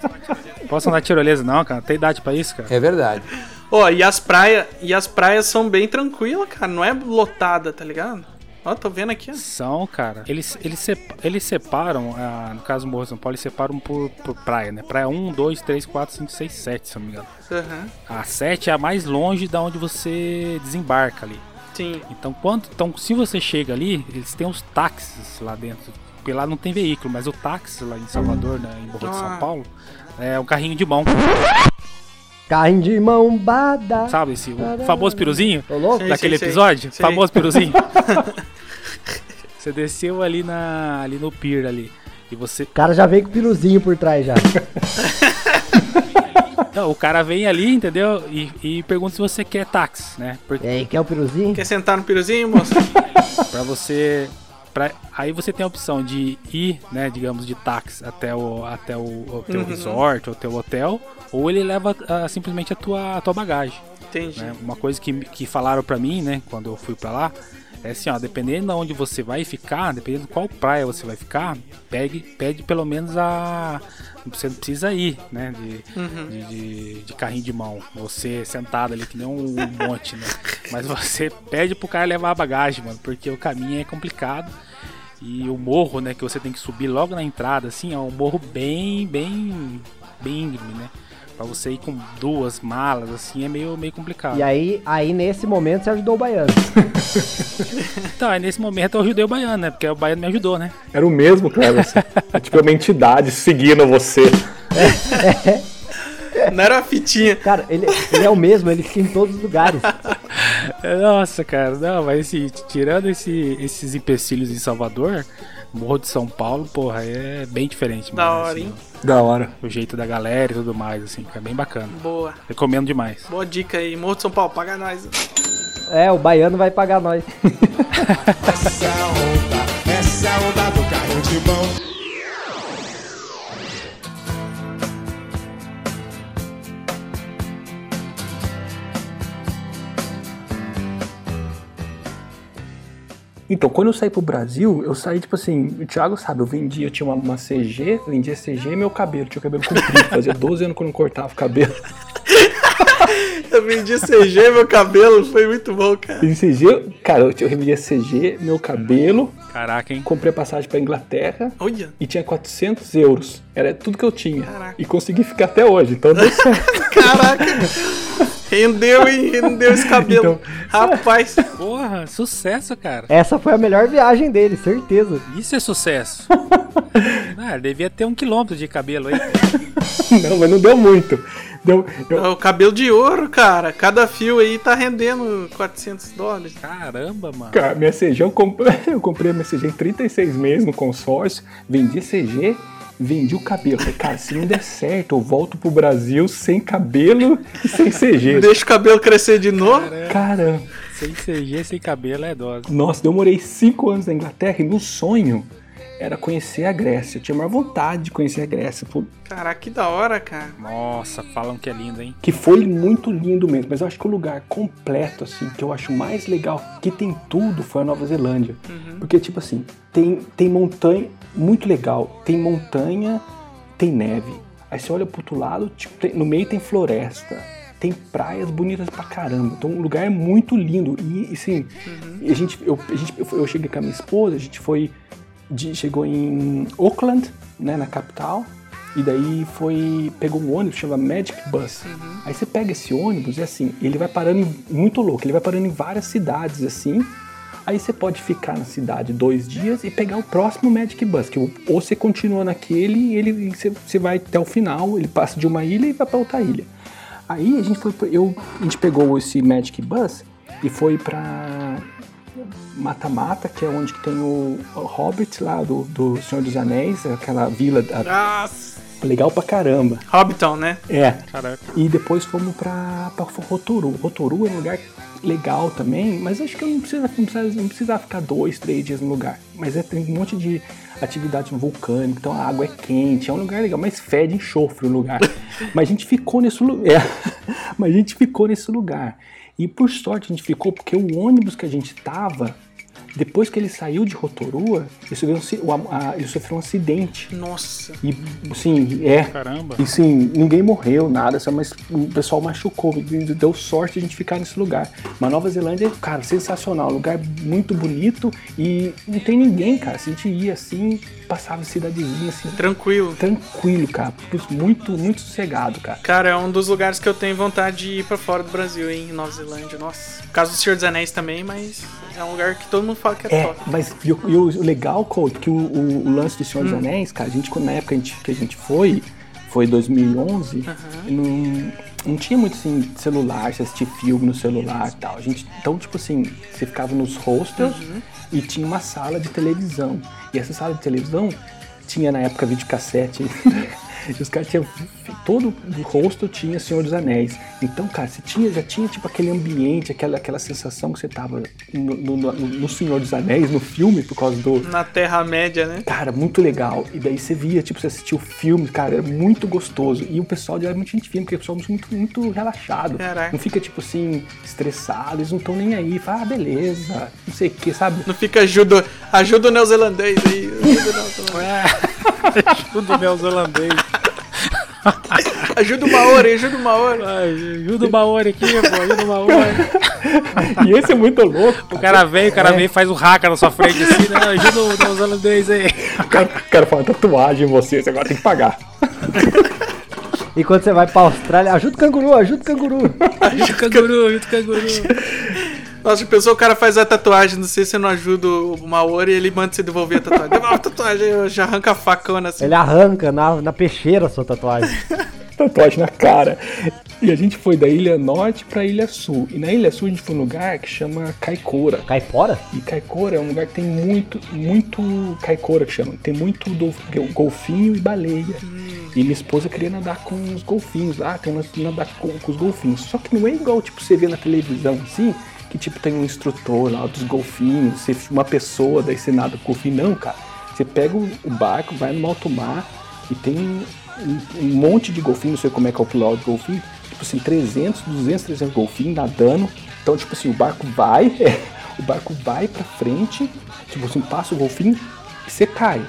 Posso andar de tirolesa, não, cara. Tem idade pra isso, cara. É verdade. Ó, e as praias e as praias são bem tranquilas, cara. Não é lotada, tá ligado? Ó, tô vendo aqui. ó. São, cara. Eles, eles, sep- eles separam, ah, no caso do Morro de São Paulo, eles separam por, por praia, né? Praia 1, 2, 3, 4, 5, 6, 7, se eu não me engano. Aham. A 7 é a mais longe da onde você desembarca ali. Sim. Então, quando, então, se você chega ali, eles têm os táxis lá dentro. Porque lá não tem veículo, mas o táxi lá em Salvador, né, em Morro de Ah. São Paulo, é um carrinho de mão. Carrinho de mão bada. Sabe esse o famoso piruzinho? Tô louco? Sim. daquele sei. episódio? Sei. Famoso piruzinho? você desceu ali, na, ali no pier ali. E você. O cara já veio com o piruzinho por trás já. Não, o cara vem ali, entendeu? E, e pergunta se você quer táxi, né? Porque E aí, quer o piruzinho? Quer sentar no piruzinho, moço? Pra você. Pra, aí você tem a opção de ir, né, digamos, de táxi até o, até o, o teu Uhum. resort, ou teu hotel, ou ele leva ah, simplesmente a tua, a tua bagagem. Entendi. né? Uma coisa que, que falaram pra mim, né, quando eu fui pra lá, é assim, ó, dependendo de onde você vai ficar, dependendo de qual praia você vai ficar, pegue, pede pelo menos a. Você não precisa ir, né? De, Uhum. de, de- de carrinho de mão. Você sentado ali que nem um, um monte, né? Mas você pede pro cara levar a bagagem, mano, porque o caminho é complicado. E o morro, né, que você tem que subir logo na entrada, assim, é um morro bem, bem, bem íngreme, né? Pra você ir com duas malas, assim, é meio, meio complicado. E aí, aí, nesse momento, você ajudou o baiano. Então, aí nesse momento eu ajudei o baiano, né? Porque o baiano me ajudou, né? Era o mesmo, Cleverson. É tipo uma entidade seguindo você. Não era uma fitinha. Cara, ele, ele é o mesmo, ele fica em todos os lugares. Nossa, cara, não, mas assim, tirando esse- esses empecilhos em Salvador, Morro de São Paulo, porra, é bem diferente, Da hora, assim, hein? Da hora. O jeito da galera e tudo mais, assim, que é bem bacana. Boa. Recomendo demais. Boa dica aí. Morro de São Paulo, paga nós. É, o baiano vai pagar nós. Essa onda, essa onda do carrinho de mão. Então, quando eu saí pro Brasil, eu saí, tipo assim, o Thiago sabe, eu vendia, eu tinha uma, uma CG, vendia CG e meu cabelo, tinha o cabelo comprido, fazia 12 anos que eu não cortava o cabelo. Eu vendi CG, meu cabelo. Foi muito bom, cara. E CG, cara, eu, eu vendia CG, meu cabelo, Caraca, hein? comprei passagem pra Inglaterra Olha. e tinha 400 euros. Era tudo que eu tinha. Caraca. E consegui ficar até hoje, então deu certo. Caraca. Rendeu, hein? Rendeu esse cabelo. Rapaz. Porra, sucesso, cara. Essa foi a melhor viagem dele, certeza. Isso é sucesso. ah, devia ter um quilômetro de cabelo aí. não, mas não deu muito. Deu, eu, o cabelo de ouro, cara. Cada fio aí tá rendendo 400 dólares. Caramba, mano. Cara, minha CG, eu comprei, eu comprei a minha CG em 36 meses no consórcio, vendi CG, vendi o cabelo. Falei, cara, se não der certo, eu volto pro Brasil sem cabelo e sem CG. Deixa o cabelo crescer de novo. Caramba. Sem CG, sem cabelo é dose. Nossa, eu morei 5 anos na Inglaterra e meu sonho era conhecer a Grécia. Eu tinha maior vontade de conhecer a Grécia. Pô, Caraca, que da hora, cara. Nossa, falam que é lindo, hein? Que foi muito lindo mesmo, mas eu acho que o lugar completo, assim, que eu acho mais legal, que tem tudo, foi a Nova Zelândia. Porque, tipo assim, tem, tem montanha, muito legal, tem montanha, tem neve. Aí você olha pro outro lado, tipo, tem- no meio tem floresta, tem praias bonitas pra caramba. Então o lugar é muito lindo. E, assim, e a gente, eu, a gente, eu, cheguei com a minha esposa, a gente foi, de- chegou em Auckland, né, na capital. E daí foi. Pegou um ônibus, chama Magic Bus. Aí você pega esse ônibus e assim, ele vai parando muito louco, ele vai parando em várias cidades assim. Aí você pode ficar na cidade dois dias e pegar o próximo Magic Bus, que ou você continua naquele e ele você, vai até o final, ele passa de uma ilha e vai pra outra ilha. Aí a gente foi, eu, a gente pegou esse Magic Bus e foi pra Mata-Mata, que é onde que tem o, Hobbit lá do, do Senhor dos Anéis, aquela vila da- Nossa. legal pra caramba. Hobbiton, né? É. Caraca. E depois fomos pra, pra Rotoru. Rotoru é um lugar legal também, mas acho que não precisa, não precisa, não precisa ficar dois, três dias no lugar. Mas é, tem um monte de atividade vulcânica, então a água é quente, é um lugar legal, mas fede enxofre o lugar. mas a gente ficou nesse lugar. É, mas a gente ficou nesse lugar. E por sorte a gente ficou porque o ônibus que a gente tava, depois que ele saiu de Rotorua, ele sofreu um, a- ele sofreu um acidente. Nossa. E, sim, é. Caramba. E sim, ninguém morreu, nada, só, mas o pessoal machucou. Deu sorte de a gente ficar nesse lugar. Mas Nova Zelândia, cara, sensacional. Lugar muito bonito e não tem ninguém, cara. Se a gente ia assim, passava cidadezinha assim, Tranquilo. tranquilo, cara. Muito, muito sossegado, cara. Cara, é um dos lugares que eu tenho vontade de ir pra fora do Brasil, hein? Nova Zelândia. Nossa. Por causa do Senhor dos Anéis também, mas é um lugar que todo mundo fala é, É, mas e o, e o legal, Couto, que o, o- o lance de Senhor Hum. dos Anéis, cara, a gente, quando- na época a gente- que a gente foi, foi 2011, não, não tinha muito assim, celular, você assistir filme no celular e tal. A gente, então, tipo assim, você ficava nos hostels Uhum. e tinha uma sala de televisão. E essa sala de televisão tinha na época videocassete. E os caras tinham. Todo o hostel tinha Senhor dos Anéis. Então, cara, você tinha, já tinha tipo aquele ambiente, aquela, aquela sensação que você tava no, no- no- no Senhor dos Anéis, no filme, por causa do. Na Terra-média, né? Cara, muito legal. E daí você via, tipo, você assistia o filme, cara, era muito gostoso. E o pessoal de lá é muito gente fina, porque o pessoal é muito, muito relaxado. Caraca. Não fica, tipo assim, estressado, eles não estão nem aí. Fala, ah, beleza, não sei o que, sabe? Não fica ajuda, ajuda o neozelandês aí. Ajuda o neozelandês. Tudo neozelandês. Ajuda o Maori, ajuda o Maori. Ai, ajuda o Maori aqui, pô, ajuda o Maori. E esse é muito louco. O cara vem, o cara vem e faz o hacker na sua frente assim, né? Ajuda o neozelandês aí. O cara, o cara fala tatuagem em você, você agora tem que pagar. E quando você vai pra Austrália, ajuda o canguru, ajuda o canguru. Ajuda o canguru, ajuda o canguru. Nossa, a pessoa, o cara faz a tatuagem, não sei se você não ajuda o Maori, ele manda você devolver a tatuagem. Devolve a tatuagem, eu já arranca a facona assim. Ele arranca na, na peixeira a sua tatuagem. Tatuagem na cara. E a gente foi da Ilha Norte pra Ilha Sul. E na Ilha Sul a gente foi num lugar que chama Caicora. Caipora? E Caicora é um lugar que tem muito, muito caicora que chama. Tem muito dolf- golfinho e baleia. E minha esposa queria nadar com os golfinhos lá, tem um lance de nadar com, com os golfinhos. Só que não é igual, tipo, você vê na televisão, assim, que tipo tem um instrutor lá dos golfinhos, você uma pessoa, daí você nada com golfinho. Não, cara. Você pega o barco, vai no alto mar e tem um, um monte de golfinho, não sei como é que é o piloto de golfinho, tipo assim, 300, 200, 300 golfinhos nadando. Então, tipo assim, o barco vai, o barco vai pra frente, tipo assim, passa o golfinho e você cai.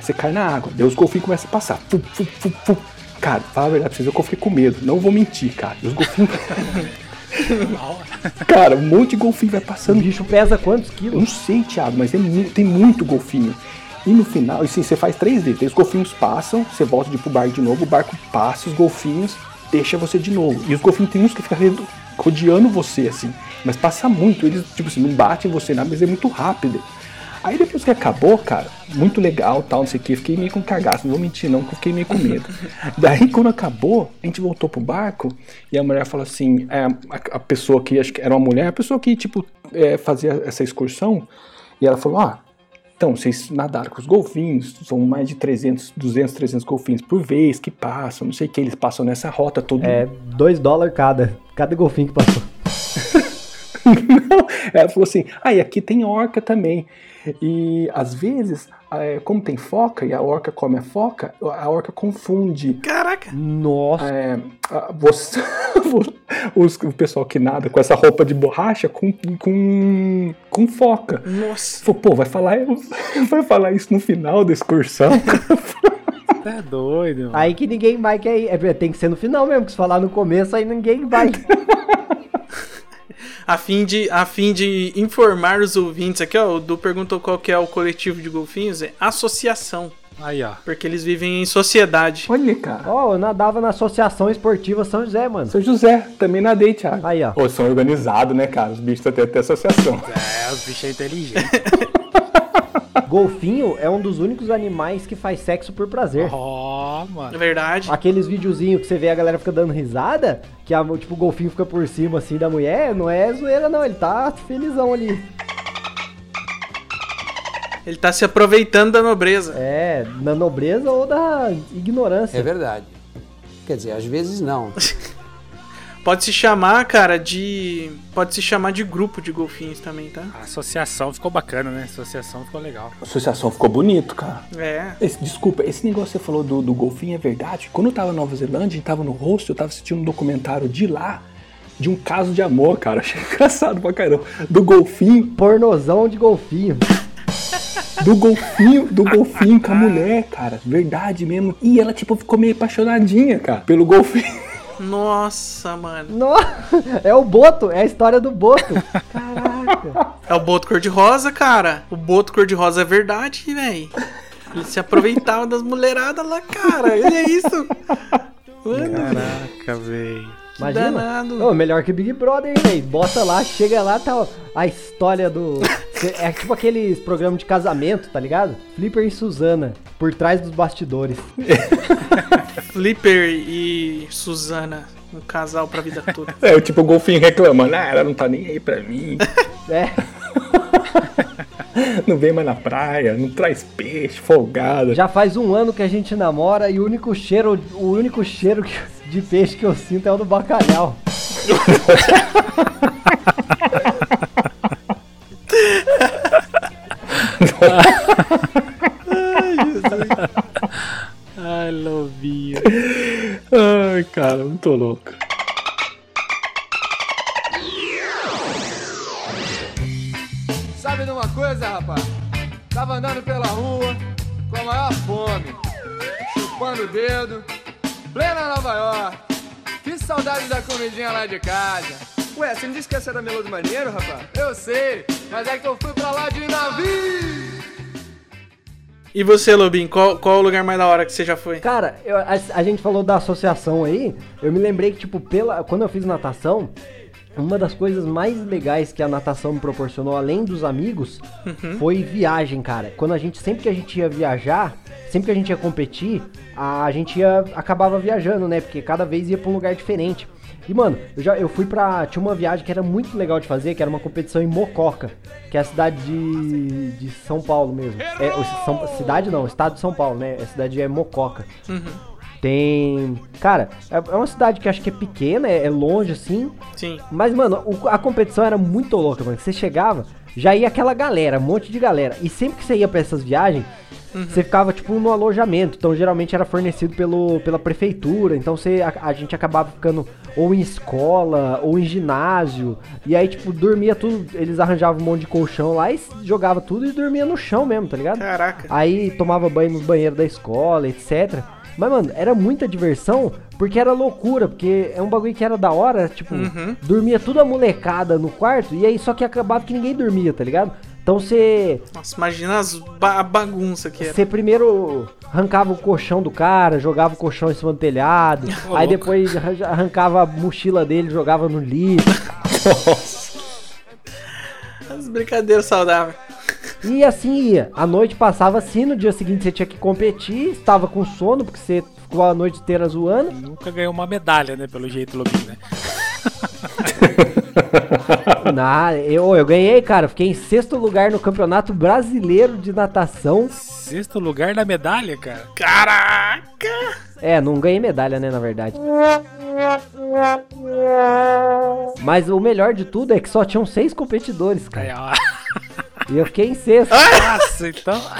Você cai na água, daí os golfinhos começam a passar. Fu, fu, fu, fu. Cara, fala a verdade pra vocês, eu fiquei com medo. Não vou mentir, cara. Os golfinhos. cara, um monte de golfinho vai O passando. bicho pesa quantos quilos? não sei, Thiago, mas é mu- tem muito golfinho. E no final, assim, você faz três vezes. Os golfinhos passam, você volta de pro barco de novo, o barco passa, os golfinhos deixa você de novo. E os golfinhos tem uns que ficam rodeando você, assim. Mas passa muito, eles, tipo assim, não batem em você nada, mas é muito rápido. Aí depois que acabou, cara, muito legal, tal, não sei o que, fiquei meio com cagaço, não vou mentir não, fiquei meio com medo. Daí quando acabou, a gente voltou pro barco e a mulher falou assim, é, a, a pessoa que, acho que era uma mulher, a pessoa que, tipo, é, fazia essa excursão, e ela falou, ah, então, vocês nadaram com os golfinhos, são mais de 300, 200, 300 golfinhos por vez que passam, não sei o que, eles passam nessa rota todo É, 2 dólares cada. Cada golfinho que passou. Não, ela falou assim: ah, e aqui tem orca também. E às vezes, é, como tem foca e a orca come a foca, a orca confunde Caraca. Nossa. é, a- você- os- o pessoal que nada com essa roupa de borracha com, com, com foca. Nossa. Pô, vai falar, vai falar isso no final da excursão? Tá doido, mano. Aí que ninguém vai quer ir. É, tem que ser no final mesmo, que se falar no começo, aí ninguém vai. A fim, de, a fim de informar os ouvintes aqui, ó, o Du perguntou qual que é o coletivo de golfinhos, é associação. Aí, ó. Porque eles vivem em sociedade. Olha, cara. Ó, eu nadava na Associação Esportiva São José, mano. São José, também nadei, Thiago. Aí, ó. Pô, são organizados, né, cara? Os bichos têm até associação. É, os bichos é inteligentes. Golfinho é um dos únicos animais que faz sexo por prazer. Ó, É mano. verdade. Aqueles videozinhos que você vê a galera fica dando risada, que a, tipo, o golfinho fica por cima assim da mulher, não é zoeira não, ele tá felizão ali. Ele tá se aproveitando da nobreza. É, na nobreza ou da ignorância. É verdade. Quer dizer, às vezes não. Pode se chamar, cara, de. Pode se chamar de grupo de golfinhos também, tá? A associação ficou bacana, né? A associação ficou legal. A associação ficou bonito, cara. É. Esse- desculpa, esse negócio que você falou do, do golfinho é verdade. Quando eu tava na Nova Zelândia, a gente tava no rosto, eu tava assistindo um documentário de lá, de um caso de amor, cara. Achei engraçado pra caramba. Do golfinho, Pornozão de golfinho. do golfinho, do golfinho com a mulher, cara. Verdade mesmo. E ela, tipo, ficou meio apaixonadinha, cara, pelo golfinho. Nossa, mano. Nossa, é o Boto, é a história do Boto. Caraca. É o boto cor-de-rosa, cara. O boto cor-de-rosa é verdade, velho. Ele se aproveitava das mulheradas lá, cara. Olha isso. Mano, Caraca, velho. Imagina. danado. Ô, melhor que Big Brother, hein, velho. Bota lá, chega lá, tá a história do. É tipo aqueles programas de casamento, tá ligado? Flipper e Suzana, por trás dos bastidores. Flipper e Suzana. Um casal pra vida toda. É, tipo, o golfinho reclamando, ah, ela não tá nem aí pra mim. É, Não vem mais na praia, não traz peixe, folgada. já faz um ano que a gente namora e o único cheiro, o único cheiro que- de peixe que eu sinto é o do bacalhau. Ai, lobinho. Ai, cara, muito louco. Sabe de uma coisa, rapaz? Tava andando pela rua com a maior fome, chupando o dedo, plena Nova York. Que saudade da comidinha lá de casa. Ué, você não disse que essa era Meloso Maneiro, rapaz? Eu sei, mas é que eu fui pra lá de navio. E você, Lobinho, qual, qual o lugar mais da hora que você já foi? Cara, eu- a, a gente falou da associação aí, eu me lembrei que, tipo, pela, quando eu fiz natação, uma das coisas mais legais que a natação me proporcionou, além dos amigos, foi viagem, cara. Quando a gente, sempre que a gente ia viajar, sempre que a gente ia competir, a gente ia, acabava viajando, né? Porque cada vez ia pra um lugar diferente. E, mano, eu já eu fui pra. Tinha uma viagem que era muito legal de fazer, que era uma competição em Mococa, que é a cidade de, de São Paulo mesmo. É, São- cidade não, estado de São Paulo, né? A cidade é Mococa. Tem. Cara, é é uma cidade que acho que é pequena, é, é longe assim. Sim. Mas, mano, a competição era muito louca, mano. Você chegava, já ia aquela galera, um monte de galera. E sempre que você ia pra essas viagens, você ficava, tipo, no alojamento. Então, geralmente era fornecido pelo, pela prefeitura. Então, você, a, a gente acabava ficando ou em escola, ou em ginásio. E aí, tipo, dormia tudo. Eles arranjavam um monte de colchão lá e jogava tudo e dormia no chão mesmo, tá ligado? Caraca. Aí tomava banho nos banheiros da escola, etc. Mas, mano, era muita diversão porque era loucura, porque é um bagulho que era da hora, tipo, dormia tudo a molecada no quarto e aí só que acabava que ninguém dormia, tá ligado? Então você Nossa, imagina as ba a bagunça que era. você primeiro arrancava o colchão do cara, jogava o colchão em cima do telhado, aí depois arran- arrancava a mochila dele, jogava no lixo. As brincadeiras saudáveis. E assim ia. A noite passava assim, no dia seguinte você tinha que competir, estava com sono, porque você ficou a noite inteira zoando. Nunca ganhou uma medalha, né? Pelo jeito, lobinho, né? Nada, eu, eu ganhei, cara. Fiquei em sexto lugar no Campeonato Brasileiro de Natação. Sexto lugar na medalha, cara. Caraca! É, não ganhei medalha, né, na verdade. Mas o melhor de tudo é que só tinham seis competidores, cara. ó. E eu fiquei em sexto. Nossa, então.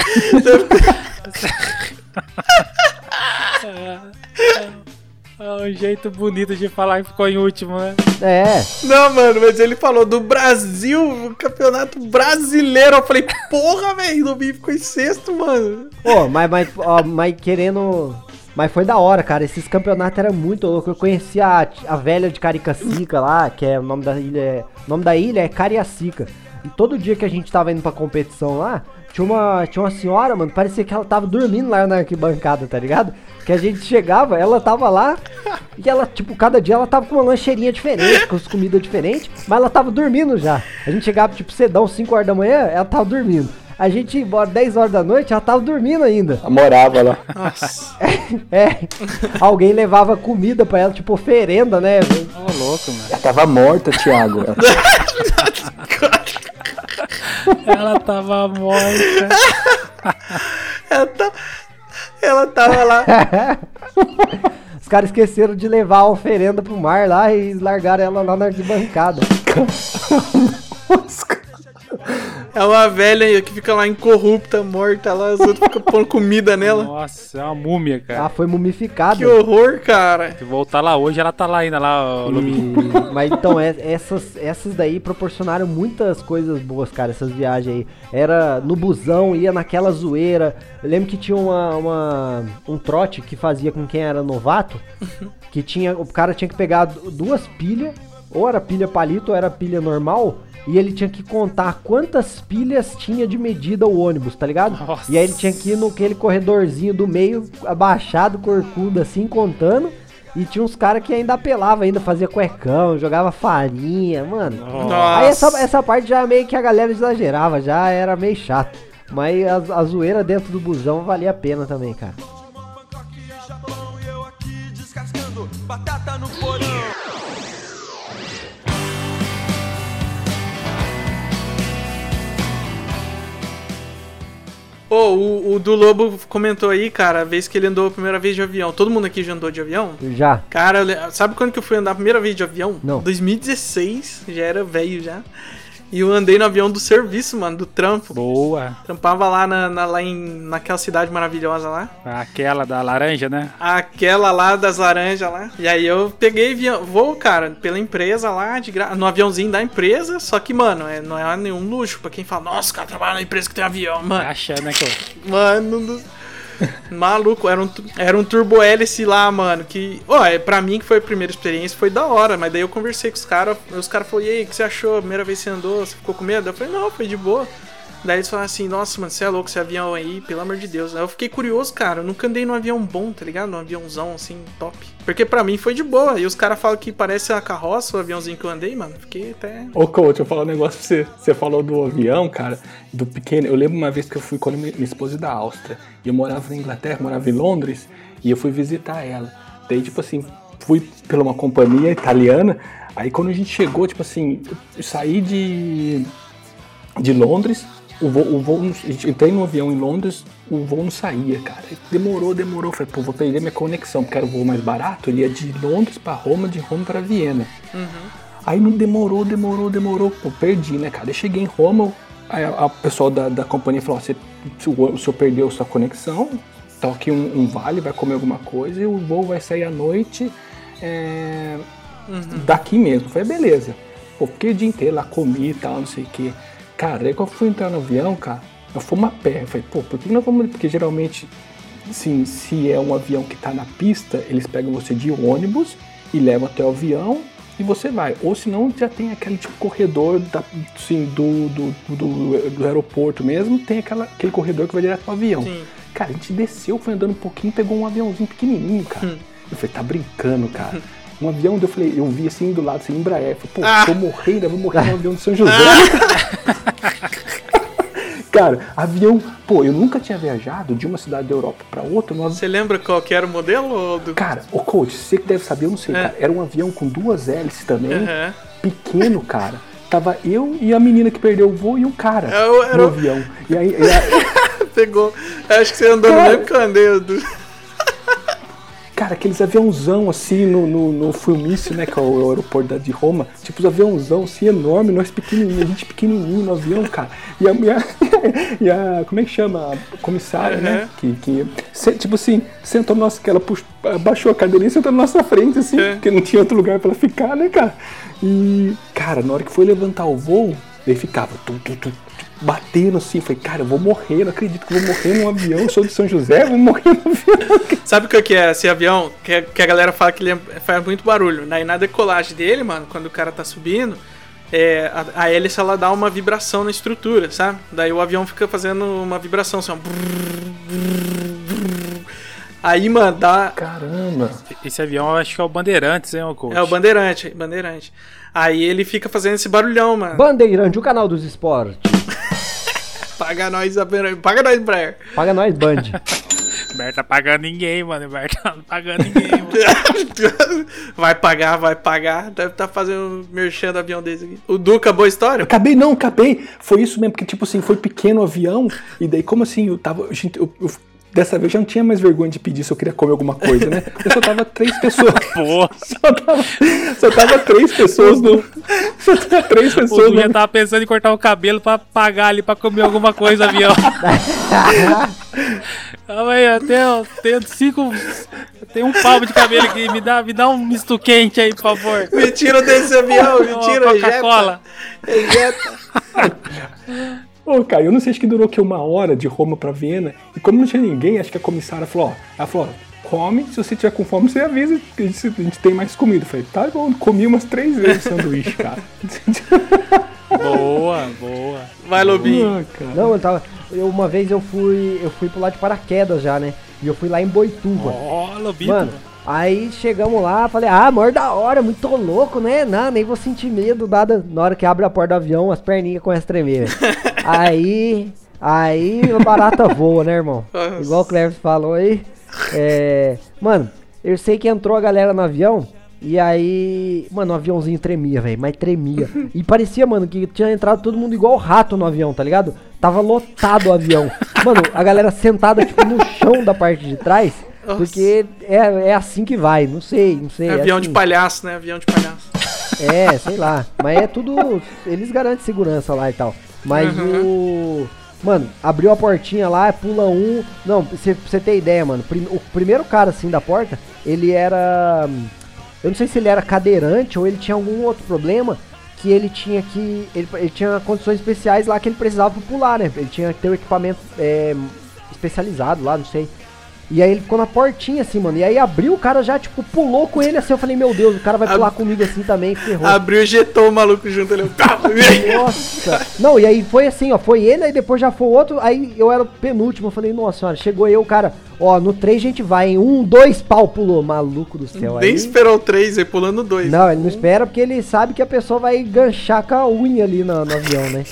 É um jeito bonito de falar que ficou em último, né? É, Não, mano, mas ele falou do Brasil, o campeonato brasileiro. Eu falei, porra, velho, Lobinho ficou em sexto, mano. Pô, mas, mas, ó, mas querendo. Mas foi da hora, cara. Esses campeonatos eram muito loucos. Eu conheci a, a velha de Caricacica lá, que é o nome da ilha. É, o nome da ilha é Cariacica. E todo dia que a gente tava indo pra competição lá, tinha uma, tinha uma senhora, mano, parecia que ela tava dormindo lá na arquibancada, tá ligado? Que a gente chegava, ela tava lá e ela, tipo, cada dia ela tava com uma lancheirinha diferente, com as comidas diferentes, mas ela tava dormindo já. A gente chegava, tipo, cedão, 5 horas da manhã, ela tava dormindo. A gente ia embora 10 horas da noite, ela tava dormindo ainda. Ela morava lá. Nossa. É, alguém levava comida pra ela, tipo, oferenda, né? Ô, louco, mano. Ela tava morta, Thiago. Ela- tava morta. Ela, tá- ela tava lá. Os caras esqueceram de levar a oferenda pro mar lá e largaram ela lá na arquibancada. É uma velha que fica lá incorrupta, morta lá, os outros ficam pondo comida nela. Nossa, é uma múmia, cara. Ela foi mumificada. Que horror, cara. Se voltar lá hoje, ela tá lá ainda, lá, ó. E- Mas então, é- essas, essas daí proporcionaram muitas coisas boas, cara, essas viagens aí. Era no busão, ia naquela zoeira. Eu lembro que tinha uma, uma- um trote que fazia com quem era novato, que tinha. O cara tinha que pegar du- duas pilhas, ou era pilha palito ou era pilha normal. E ele tinha que contar quantas pilhas tinha de medida o ônibus, tá ligado? Nossa. E aí ele tinha que ir naquele corredorzinho do meio, abaixado, corcunda, assim, contando. E tinha uns caras que ainda apelava, ainda fazia cuecão, jogava farinha, mano. Nossa. Aí essa, essa parte já meio que a galera exagerava, já era meio chato. Mas a, a zoeira dentro do busão valia a pena também, cara. Bangkok Japão eu aqui descascando batata no porão. Ô, o, o do Lobo comentou aí, cara, a vez que ele andou a primeira vez de avião. Todo mundo aqui já andou de avião? Já. Cara, sabe quando que eu fui andar a primeira vez de avião? Não. 2016, já era velho já. E eu andei no avião do serviço, mano, do trampo. Boa. Trampava lá, na, na- lá em, naquela cidade maravilhosa lá. Aquela da laranja, né? Aquela lá das laranjas lá. E aí eu peguei avião, voo, cara, pela empresa lá, de gra... no aviãozinho da empresa. Só que, mano, é, não é nenhum luxo pra quem fala, nossa, cara, trabalha na empresa que tem avião, mano. Achando, né, que Mano do... Maluco, era um, era um turbo hélice lá, mano. Que, ó, é, pra mim que foi a primeira experiência, foi da hora. Mas daí eu conversei com os caras. Os caras falaram, e aí, o que você achou? Primeira vez que você andou, você ficou com medo? Eu falei, não, foi de boa. Daí eles falaram assim, nossa, mano, você é louco esse avião aí, pelo amor de Deus. Aí eu fiquei curioso, cara. Eu nunca andei num avião bom, tá ligado? Num aviãozão assim, top. Porque pra mim foi de boa. E os caras falam que parece a carroça, o aviãozinho que eu andei, mano. Fiquei até. Ô, coach, eu falar um negócio pra você. Você falou do avião, cara, do pequeno. Eu lembro uma vez que eu fui quando minha esposa da Áustria. E eu morava na Inglaterra, morava em Londres. E eu fui visitar ela. Daí, tipo assim, fui pela uma companhia italiana. Aí quando a gente chegou, tipo assim, eu saí de, de Londres. O voo, o voo, não- entrei no avião em Londres, o voo não saía, cara. Demorou, demorou. Falei, pô, vou perder minha conexão, porque era o voo mais barato. Ele ia de Londres pra Roma, de Roma pra Viena. Aí não demorou, demorou, demorou. Pô, perdi, né, cara? Eu cheguei em Roma, aí a, a pessoal da, da companhia falou: você, o, senhor perdeu sua conexão, toque um, um vale, vai comer alguma coisa e o voo vai sair à noite é, daqui mesmo. Eu falei, beleza. Pô, fiquei o dia inteiro lá, comi e tal, não sei o quê. Cara, aí quando eu fui entrar no avião, cara, eu fui uma pé. Eu falei, pô, por que nós vamos. Porque geralmente, assim, se é um avião que tá na pista, eles pegam você de ônibus e levam até o avião e você vai. Ou senão já tem aquele tipo corredor da, assim, do, do, do, do aeroporto mesmo, tem aquela, aquele corredor que vai direto pro avião. Sim. Cara, a gente desceu, foi andando um pouquinho, pegou um aviãozinho pequenininho, cara. Eu falei, tá brincando, cara. Um avião, eu falei, eu vi assim do lado, assim, Embraer. Eu falei, pô, Ah. tô morrendo, eu vou morrer no avião de São José. cara, avião, pô, eu nunca tinha viajado de uma cidade da Europa pra outra no. Você lembra qual que era o modelo? Do... Cara, o coach, você que deve saber, eu não sei, É. cara. Era um avião com duas hélices também, Aham. pequeno, cara. Tava eu e a menina que perdeu o voo e um cara É, o- era no avião. E aí, e aí- Pegou. Acho que você andou no Cara. mesmo que eu andei. Do... Cara, aqueles aviãozão assim no, no, no né? Que é o aeroporto da- de Roma. Tipo, os aviãozão assim enorme, nós pequenininhos, a gente pequenininho no avião, cara. E a, e a, e a- como é que chama? A comissária, né? Uhum. Que, que se- tipo assim, sentou nossa, que ela puxou, abaixou a cadeirinha e sentou na nossa frente, assim, É. porque não tinha outro lugar pra ela ficar, né, cara? E, cara, na hora que foi levantar o voo, ele ficava tum, tum, tum, batendo assim. Falei, cara, eu vou morrer, não acredito que eu vou morrer num avião, eu sou de São José, eu vou morrer num avião. Sabe o que que é esse avião? Que, que a galera fala que ele é- faz muito barulho. Daí na decolagem dele, mano, quando o cara tá subindo, é, a, a hélice ela dá uma vibração na estrutura, sabe? Daí o avião fica fazendo uma vibração assim, ó. Aí, mano, dá. Caramba. Esse avião eu acho que é o Bandeirantes, hein, ô coach? É o Bandeirante, Bandeirante. Aí ele fica fazendo esse barulhão, mano. Bandeirante, o canal dos esportes. Paga nós, paga nós, Blair. Paga nós, Band. Tá pagando ninguém, mano. O Berto tá não pagando ninguém, mano. Vai pagar, vai pagar. Deve estar fazendo merchan do avião desse aqui. O Duca, boa história? Acabei, não, acabei. Foi isso mesmo, porque, tipo assim, foi pequeno o avião, e daí, como assim, eu tava. Gente, eu, eu- dessa vez já não tinha mais vergonha de pedir se eu queria comer alguma coisa, né? Eu só tava três pessoas. Porra. Só tava, só tava três pessoas no. Só tava três pessoas já no. tava pensando em cortar o cabelo pra pagar ali pra comer alguma coisa, avião. Calma aí, eu tenho, tenho cinco. Tem um palmo de cabelo aqui. Me dá, me dá um misto quente aí, por favor. Me tira desse avião, me tira, Coca-Cola. ejeta. Ô, cara, eu não sei, acho que durou que uma hora de Roma pra Viena. E como não tinha ninguém, acho que a comissária falou, ó. Ela falou, ó, come, se você tiver com fome, você avisa que a gente, a gente tem mais comida. Eu falei, tá bom, comi umas três vezes o sanduíche, cara. Boa, boa. Vai, Lobinho. Não, eu tava. Eu, uma vez eu fui. Eu fui pular de paraquedas já, né? E eu fui lá em Boituva. Ó, Lobito. Mano, aí chegamos lá, falei, ah, maior da hora, muito louco, né? Não, nem vou sentir medo, nada. Na hora que abre a porta do avião, as perninhas começam a tremer. aí, aí a barata voa, né, irmão? Igual o Cleves falou aí. É, mano, eu sei que entrou a galera no avião. E aí, mano, o aviãozinho tremia, velho, mas tremia. E parecia, mano, que tinha entrado todo mundo igual rato no avião, tá ligado? Tava lotado o avião. Mano, a galera sentada, tipo, no chão da parte de trás. Nossa. Porque é, é assim que vai, não sei, não sei. É é avião assim. de palhaço, né? Avião de palhaço. É, sei lá. Mas é tudo. Eles garantem segurança lá e tal. Mas o. Mano, abriu a portinha lá, pula um. Não, pra você, ter ideia, mano. o primeiro cara assim da porta, ele era. Eu não sei se ele era cadeirante ou ele tinha algum outro problema. Que ele tinha que. Ele, ele tinha condições especiais lá que ele precisava pra pular, né? Ele tinha que ter o equipamento é, especializado lá, não sei. E aí ele ficou na portinha assim, mano. E aí abriu, o cara já, tipo, pulou com ele assim. Eu falei, meu Deus, o cara vai pular comigo assim também, ferrou. Abriu e jetou o maluco junto ali. o. Nossa! Não, e aí foi assim, ó, foi ele, aí depois já foi o outro, aí eu era o penúltimo, eu falei, nossa senhora, chegou eu, cara, ó, no 3 a gente vai, em um, dois pau pulou, maluco do céu. Nem Aí, esperou o 3, aí pulando dois. não, ele não espera porque ele sabe que a pessoa vai ganchar com a unha ali no, no avião, né?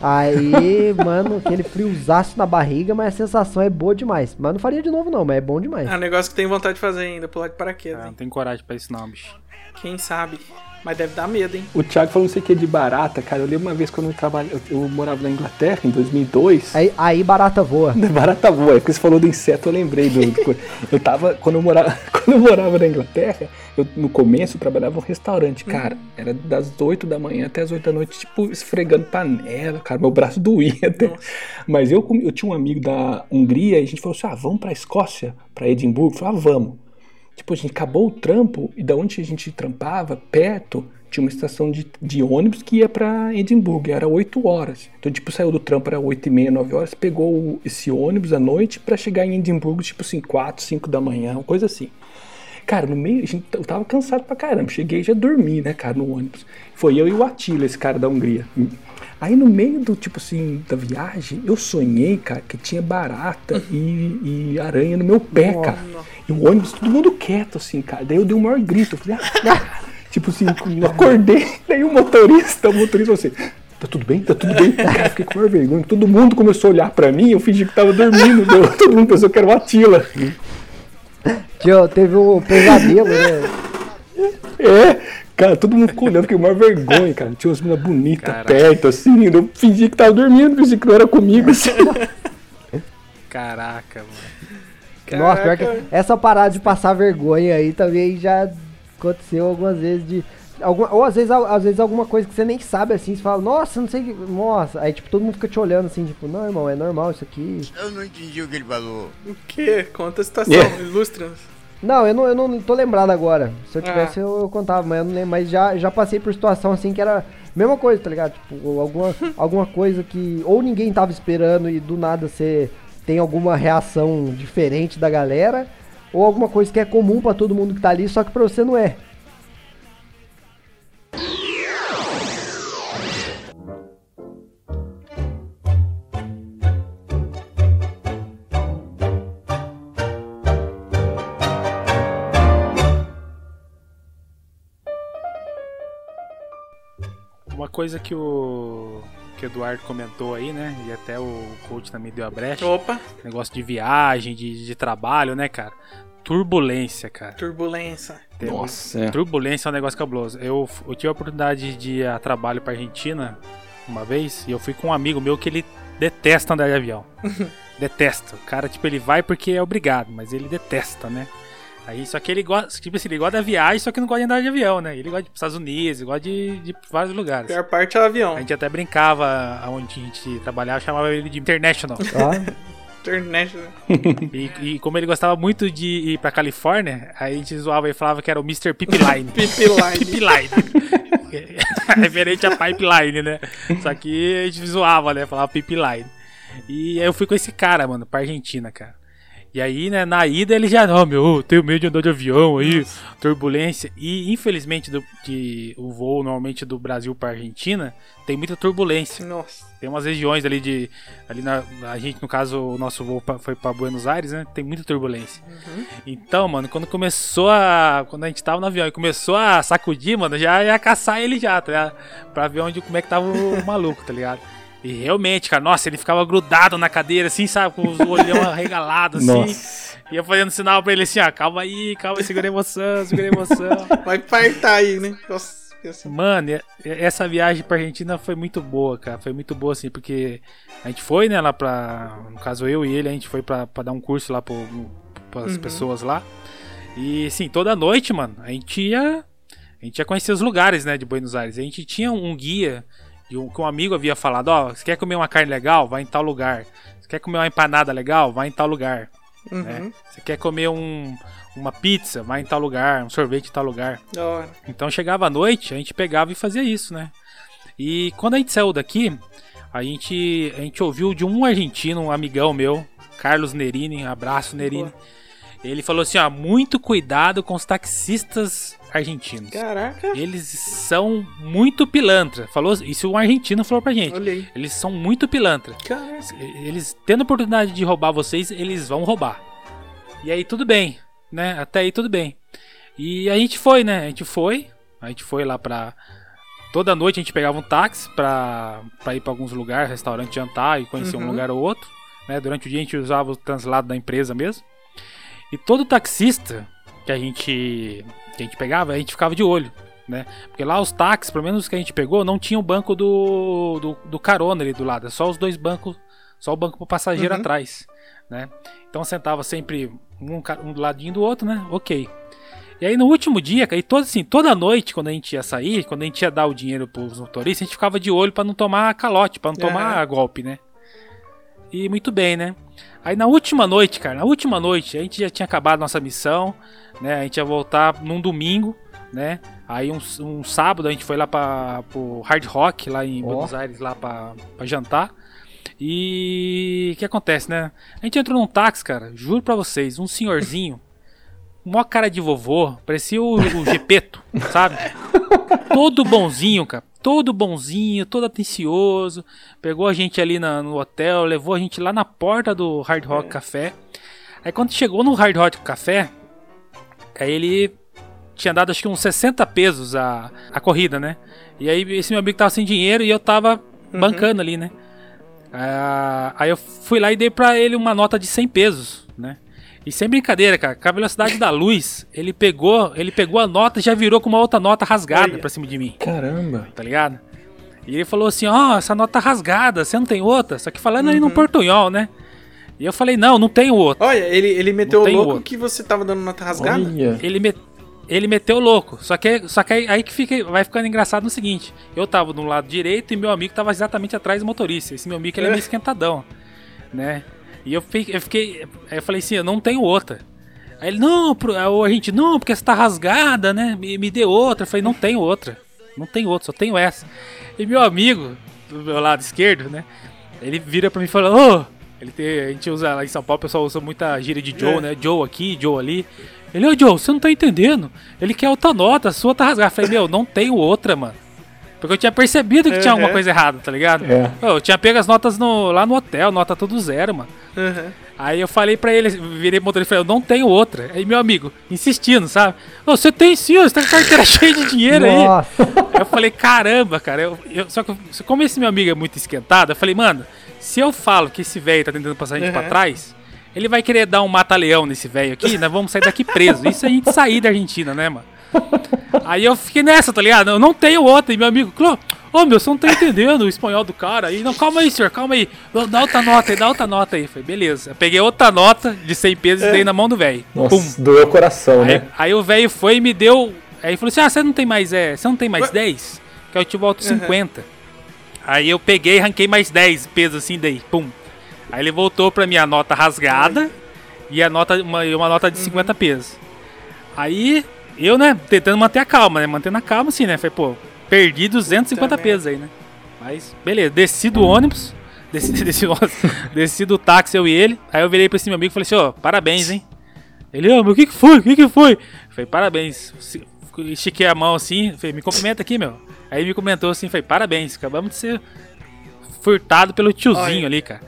Aí, mano, aquele friozaço na barriga, mas a sensação é boa demais. Mas não faria de novo não, mas é bom demais. É um negócio que tem vontade de fazer ainda, pular de Ah, paraquedas. não hein? tem coragem pra isso não, bicho. Quem sabe? Mas deve dar medo, hein? O Thiago falou não sei o que de barata, cara. Eu lembro uma vez quando eu trabalhava, eu, eu morava na Inglaterra em 2002. Aí, aí barata voa. Barata voa, é porque você falou do inseto, eu lembrei do. do- eu tava. Quando eu morava, quando eu morava na Inglaterra, eu, no começo eu trabalhava num restaurante, cara. Era das 8 da manhã até as 8 da noite, tipo, esfregando panela, cara. Meu braço doía até. Mas eu, eu tinha um amigo da Hungria e a gente falou assim: ah, vamos pra Escócia, pra Edimburgo? Eu falei, ah, vamos. Tipo, a gente acabou o trampo e da onde a gente trampava, perto, tinha uma estação de, de ônibus que ia pra Edimburgo, era 8 horas. Então, tipo, saiu do trampo, era 8 e meia, 9 horas, pegou esse ônibus à noite pra chegar em Edimburgo, tipo assim, 4, 5 da manhã, uma coisa assim. Cara, no meio, gente, eu tava cansado pra caramba, cheguei e já dormi, né, cara, no ônibus. Foi eu e o Atila, esse cara da Hungria. Aí no meio do, tipo assim, da viagem, eu sonhei, cara, que tinha barata e, e aranha no meu pé, cara. E o ônibus, todo mundo quieto, assim, cara. Daí eu dei o maior grito. Eu falei, ah, tipo assim, eu acordei. Daí o motorista, o motorista falou assim, tá tudo bem? Tá tudo bem? Cara, fiquei com maior vergonha. Todo mundo começou a olhar pra mim, eu fingi que tava dormindo. deu- todo mundo pensou que era o Atila. Tinha- Teve um pesadelo, né? É, cara, todo mundo ficou olhando, fiquei maior vergonha, cara. Tinha umas meninas bonitas perto, assim. Eu fingi que tava dormindo, fingi que não era comigo, assim. Caraca, mano. Nossa, pior que essa parada de passar vergonha aí também já aconteceu algumas vezes de. Alguma, ou às vezes, às vezes alguma coisa que você nem sabe assim, você fala, nossa, não sei o que. Nossa, aí tipo, todo mundo fica te olhando assim, tipo, não, irmão, é normal isso aqui. Eu não entendi o que ele falou. O quê? Conta a situação, É. ilustra-nos. Não, eu não, eu não tô lembrado agora. Se eu Ah. tivesse, eu, eu contava, mas eu não lembro. Mas já, já passei por situação assim que era mesma coisa, tá ligado? Tipo, alguma, alguma coisa que ou ninguém tava esperando e do nada você tem alguma reação diferente da galera, ou alguma coisa que é comum pra todo mundo que tá ali, só que pra você não é. Coisa que o que o Eduardo comentou aí, né? E até o coach também deu a brecha. Opa, Negócio de viagem, de, de trabalho, né, cara? Turbulência, cara. turbulência. Tem- Nossa, é. Turbulência é um negócio cabuloso. Eu, eu tive a oportunidade de ir a trabalho pra Argentina uma vez e eu fui com um amigo meu que ele detesta andar de avião. detesta. O cara, tipo, ele vai porque é obrigado, mas ele detesta, né? Aí, só que ele gosta, tipo assim, ele gosta da viagem, só que não gosta de andar de avião, né? Ele gosta de Estados Unidos, ele gosta de, de vários A lugares. pior parte é o avião. A gente até brincava onde a gente trabalhava, chamava ele de International. Ó, International. E, e como ele gostava muito de ir pra Califórnia, aí a gente zoava e falava que era o Mr. Pipeline. Pipeline. Pipeline. Referente a pipeline, né? Só que a gente zoava, né? Falava pipeline. E aí eu fui com esse cara, mano, pra Argentina, cara. E aí, né, na ida ele já, não, meu, eu tenho medo de andar de avião aí, turbulência. E infelizmente do, que o voo normalmente do Brasil pra Argentina tem muita turbulência. Nossa. Tem umas regiões ali de. Ali na. A gente, no caso, o nosso voo pra- foi pra Buenos Aires, né? Tem muita turbulência. Então, mano, quando começou a. Quando a gente tava no avião e começou a sacudir, mano, já ia caçar ele já, tá ligado? Pra ver onde, como é que tava o maluco, tá ligado? E realmente, cara, nossa, ele ficava grudado na cadeira, assim, sabe? Com os olhão arregalados, assim. Nossa. E eu fazendo sinal pra ele assim, ó, calma aí, calma aí, segura a emoção, segura a emoção. Vai partar aí, né? Nossa. assim. Mano, essa viagem pra Argentina foi muito boa, cara. Foi muito boa, assim, porque a gente foi, né, lá pra. No caso, eu e ele, a gente foi pra, pra dar um curso lá pro, pras Uhum. pessoas lá. E, assim, toda noite, mano, a gente ia. A gente ia conhecer os lugares, né, de Buenos Aires. A gente tinha um guia e um, que um amigo havia falado: Ó, você quer comer uma carne legal? Vai em tal lugar. Você quer comer uma empanada legal? Vai em tal lugar. Uhum. né? Você quer comer um, uma pizza? Vai em tal lugar. Um sorvete em tal lugar. Hora. Então chegava à noite, a gente pegava e fazia isso, né? E quando a gente saiu daqui, a gente, a gente ouviu de um argentino, um amigão meu, Carlos Nerini, abraço Nerini. Ele falou assim, ó, muito cuidado com os taxistas argentinos. Caraca. Eles são muito pilantra. Falou, isso um argentino falou pra gente. Olha aí. Eles são muito pilantra. Caraca. Eles tendo a oportunidade de roubar vocês, eles vão roubar. E aí tudo bem, né? Até aí tudo bem. E a gente foi, né? A gente foi. A gente foi lá pra. Toda noite a gente pegava um táxi pra, pra ir pra alguns lugares, restaurante, jantar e conhecer um Uhum. lugar ou outro. Né? Durante o dia a gente usava o translado da empresa mesmo. E todo taxista que a gente, que a gente pegava, a gente ficava de olho. Né? Porque lá os táxis, pelo menos os que a gente pegou, não tinha o banco do, do, do carona ali do lado. É só os dois bancos, só o banco pro passageiro Uhum. atrás. Né? Então sentava sempre um, um do ladinho do outro, né? Ok. E aí no último dia, e toda, assim, toda noite, quando a gente ia sair, quando a gente ia dar o dinheiro pros motoristas, a gente ficava de olho pra não tomar calote, pra não tomar golpe, né? E muito bem, né? Aí na última noite, cara, na última noite, a gente já tinha acabado nossa missão, né? A gente ia voltar num domingo, né? Aí um, um sábado a gente foi lá para pro Hard Rock, lá em Ó. Buenos Aires, lá pra, pra jantar. E o que acontece, né? A gente entrou num táxi, cara, juro pra vocês, um senhorzinho, mó cara de vovô, parecia o, o Gepeto, sabe? Todo bonzinho, cara. Todo bonzinho, todo atencioso. Pegou a gente ali na- no hotel, levou a gente lá na porta do Hard Rock Café. Aí quando chegou no Hard Rock Café, aí ele tinha dado acho que uns 60 pesos a, a corrida, né? E aí esse meu amigo tava sem dinheiro e eu tava bancando ali, né? Ah, aí eu fui lá e dei pra ele uma nota de 100 pesos, né? E sem brincadeira, cara, com a velocidade da luz, ele pegou, ele pegou a nota e já virou com uma outra nota rasgada Olha. pra cima de mim, Caramba. tá ligado? E ele falou assim, ó, essa nota rasgada, você não tem outra? Só que falando aí no portunhol, né? E eu falei, não, não tenho outra. Olha, ele, ele meteu o tem louco outro. que você tava dando nota rasgada. Olha. Ele, me- ele meteu o louco. Só que, só que aí, aí que fica, vai ficando engraçado no seguinte: eu tava do lado direito e meu amigo tava exatamente atrás do motorista. Esse meu amigo ele é meio esquentadão, né? E eu fiquei, eu fiquei. Aí eu falei assim: eu não tenho outra. Aí ele, não, a gente, não, porque essa tá rasgada, né? Me, me dê outra. Eu falei, não tenho outra. Não tenho outra, só tenho essa. E meu amigo, do meu lado esquerdo, né? Ele vira pra mim e fala, ô! Ele tem, a gente usa lá em São Paulo, o pessoal usa muita gíria de Joe, É. né? Joe aqui, Joe ali. Ele, ô Joe, você não tá entendendo. Ele quer outra nota, a sua tá rasgada. Eu falei, meu, não tenho outra, mano. Porque eu tinha percebido que tinha Uhum. alguma coisa errada, tá ligado? É. Eu tinha pego as notas no- lá no hotel, nota tudo zero, mano. Aham. Aí eu falei pra ele, virei pro motorista e falei, eu não tenho outra. Aí meu amigo, insistindo, sabe? "Ô, você tem sim, você tá com carteira cheia de dinheiro aí. Nossa. Aí eu falei, caramba, cara. Eu, eu- só que, como esse meu amigo é muito esquentado, eu falei, mano, se eu falo que esse velho tá tentando passar a gente pra Uhum. trás, ele vai querer dar um mata-leão nesse velho aqui, nós vamos sair daqui preso. Isso a gente sair da Argentina, né, mano? Aí eu fiquei nessa, tá ligado? Eu não tenho outra. E meu amigo, "Clô, ô meu, você não tá entendendo o espanhol do cara aí. Não, calma aí, senhor, calma aí. Dá- outra nota aí, dá outra nota aí. Falei, beleza. Eu peguei outra nota de 100 pesos e dei na mão do velho. Nossa, Pum. doeu o coração, Aí, né? aí o velho foi e me deu. Aí falou assim: Ah, você não tem mais, é, você não tem mais 10? Que eu te volto 50. Aí eu peguei e ranquei mais 10 pesos assim, daí, pum. Aí ele voltou pra minha nota rasgada e a nota, uma, uma nota de 50 pesos. Aí eu, né, tentando manter a calma, né? Mantendo a calma assim, né? Falei, pô, perdi 250 Puta pesos aí, né? Mas, beleza, desci do ônibus, desci, desci, desci do táxi, eu e ele. Aí eu virei pra esse meu amigo e falei assim, ó, parabéns, hein? Ele, ô, meu, o que que foi? O que que foi? Falei, parabéns. Estiquei a mão assim, falei, me cumprimenta aqui, meu. Aí ele me comentou assim, falei, parabéns, acabamos de ser furtado pelo tiozinho Olha. ali, cara.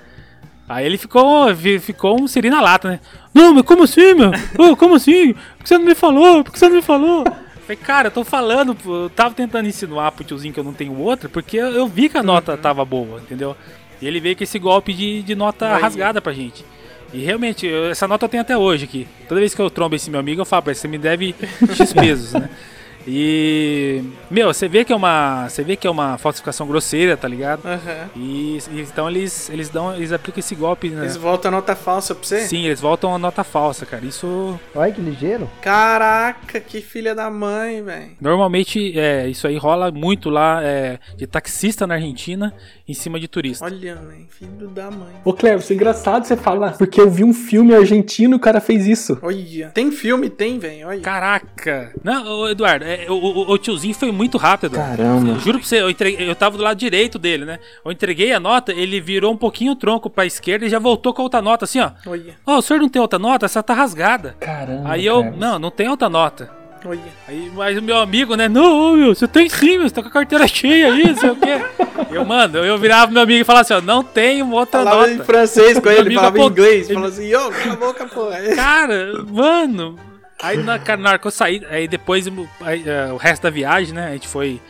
Aí ele ficou, ficou um siri na lata, né? Não, mas como assim, meu? Ô, como assim? Por que você não me falou? Por que você não me falou? Falei, cara, eu tô falando, eu tava tentando insinuar pro tiozinho que eu não tenho outra, porque eu, eu vi que a nota tava boa, entendeu? E ele veio com esse golpe de, de nota Aí. rasgada pra gente. E realmente, eu- essa nota eu tenho até hoje aqui. Toda vez que eu trombo esse meu amigo, eu falo pra ele, você me deve X pesos, né? E. Meu, você vê que é uma. Você vê que é uma falsificação grosseira, tá ligado? Aham. E, e então eles, eles dão. Eles aplicam esse golpe, né? Eles voltam a nota falsa pra você? Sim, eles voltam a nota falsa, cara. Isso. Olha que ligeiro. Caraca, que filha da mãe, velho. Normalmente, é, isso aí rola muito lá é, de taxista na Argentina em cima de turista. Olha, velho, filho da mãe. Ô, Cleber, isso é engraçado você falar, porque eu vi um filme argentino e o cara fez isso. Olha. Tem filme? Tem, velho. Olha. Caraca! Não, ô, Eduardo, é, o, o- tiozinho foi muito rápido. Caramba. Eu juro pra você, eu, entreguei- eu tava do lado direito dele, né? Eu entreguei a nota, ele virou um pouquinho o tronco pra esquerda e já voltou com a outra nota, assim, ó. Olha. Ó, o senhor não tem outra nota? Essa tá rasgada. Caramba. Aí eu, Cleber. não, não tem outra nota. Olha. Aí, mas o meu amigo, né? Não, meu, você tem sim, meu, você tá com a carteira cheia aí, não sei o quê. Eu, mano, eu virava pro meu amigo e falava assim, ó, não tem outra Falava nota. em francês com Meu ele, falava em inglês. ele- Falava assim, ô, cala a boca, porra. Cara, mano. Aí na, cara, na hora que eu saí, aí depois aí, é, o resto da viagem, né? A gente foi.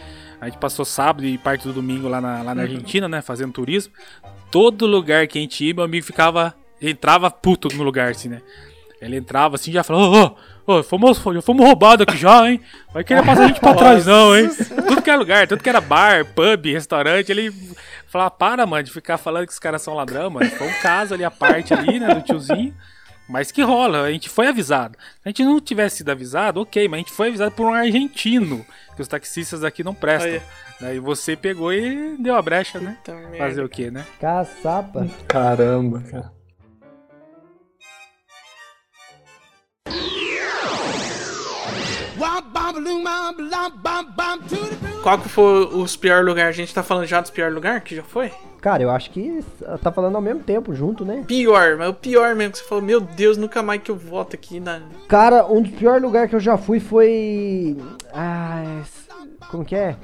A gente passou sábado e parte do domingo lá na, lá na Argentina, né? Fazendo turismo. Todo lugar que a gente ia, meu amigo ficava. Entrava puto no lugar, assim, né? Ele entrava assim já falava, ô, ô, ô, fomos, fomos roubados aqui já, hein? Vai querer passar a gente pra trás, não, hein? Tudo que era lugar, tudo que era bar, pub, restaurante, ele falava, para, mano, de ficar falando que os caras são ladrão, mano. Foi um caso ali, a parte ali, né, do tiozinho. Mas que rola, a gente foi avisado. Se a gente não tivesse sido avisado, ok, mas a gente foi avisado por um argentino, que os taxistas aqui não prestam. Olha. Daí você pegou e deu a brecha, né? Puta merda. Fazer o quê, né? Caçapa. Caramba, cara. Qual que foi os piores lugares? A gente tá falando já dos piores lugares que já foi? Cara, eu acho que tá falando ao mesmo tempo, junto, né? Pior, mas o pior mesmo que você falou, meu Deus, nunca mais que eu volto aqui na. Cara, um dos piores lugares que eu já fui foi. Ah, como que é?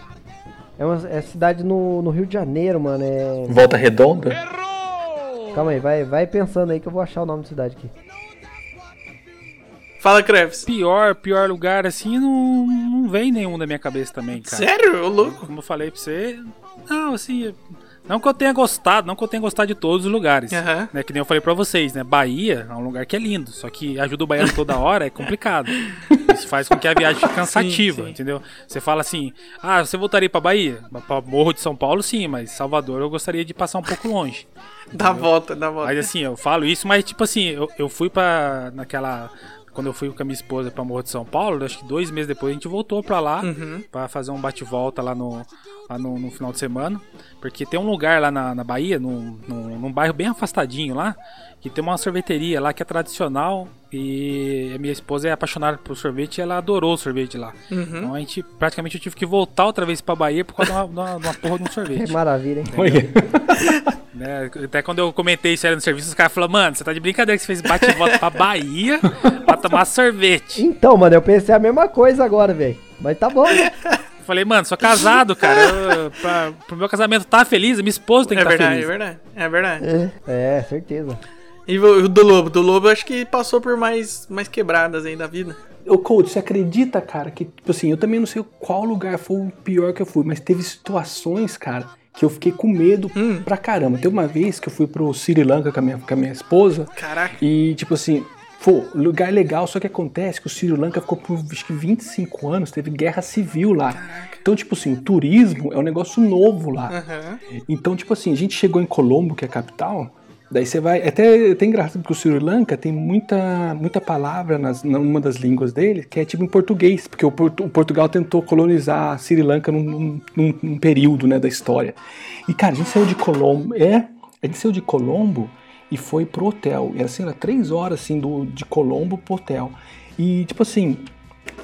É uma é cidade no, no Rio de Janeiro, mano. É... Volta redonda? Calma aí, vai, vai pensando aí que eu vou achar o nome da cidade aqui. Fala, Krebs. Pior, pior lugar assim, não, não vem nenhum na minha cabeça também, cara. Sério? Ô, louco. Como eu falei pra você, não, assim, não que eu tenha gostado, não que eu tenha gostado de todos os lugares. Aham. Né, que nem eu falei pra vocês, né? Bahia é um lugar que é lindo, só que ajuda o baiano toda hora é complicado. Isso faz com que a viagem fique cansativa, Sim, sim. entendeu? Você fala assim, ah, você voltaria pra Bahia? Pra Morro de São Paulo, sim, mas Salvador eu gostaria de passar um pouco longe. Dá volta, dá volta. Mas assim, eu falo isso, mas tipo assim, eu, eu fui pra. naquela. Quando eu fui com a minha esposa pra Morro de São Paulo, acho que dois meses depois a gente voltou pra lá Uhum. pra fazer um bate-volta lá, no, lá no, no final de semana. Porque tem um lugar lá na, na Bahia, num, num, num bairro bem afastadinho lá, que tem uma sorveteria lá que é tradicional. E a minha esposa é apaixonada por sorvete e ela adorou o sorvete lá. Uhum. Então a gente praticamente eu tive que voltar outra vez pra Bahia por causa de uma, de uma, de uma porra de um Que sorvete. maravilha, hein? Né? Até quando eu comentei isso aí no serviço, os caras falaram, mano, você tá de brincadeira que você fez bate e volta pra Bahia pra tomar sorvete. Então, mano, eu pensei a mesma coisa agora, velho. Mas tá bom, né? Eu Falei, mano, sou casado, cara. Eu, pra, pro meu casamento tá feliz, minha esposa tem que É estar verdade, feliz. é verdade. É verdade. É, é, certeza. E o do Lobo? Do Lobo acho que passou por mais, mais quebradas aí da vida. Ô, coach, você acredita, cara, que, tipo assim, eu também não sei qual lugar foi o pior que eu fui, mas teve situações, cara, que eu fiquei com medo Hum. pra caramba. Teve uma vez que eu fui pro Sri Lanka com a minha, com a minha esposa, Caraca. e, tipo assim, pô, lugar legal, só que acontece que o Sri Lanka ficou por acho que 25 anos, teve guerra civil lá. Então, tipo assim, o turismo é um negócio novo lá. Aham. Então, tipo assim, a gente chegou em Colombo, que é a capital. Daí você vai. é Até, até engraçado porque o Sri Lanka tem muita, muita palavra nas, numa das línguas dele que é tipo em português, porque o, o Portugal tentou colonizar a Sri Lanka num, num- num- num período né, da história. E cara, a gente saiu de Colombo. É, a gente saiu de Colombo e foi pro hotel. Era assim, era três horas assim do, de Colombo pro hotel. E tipo assim,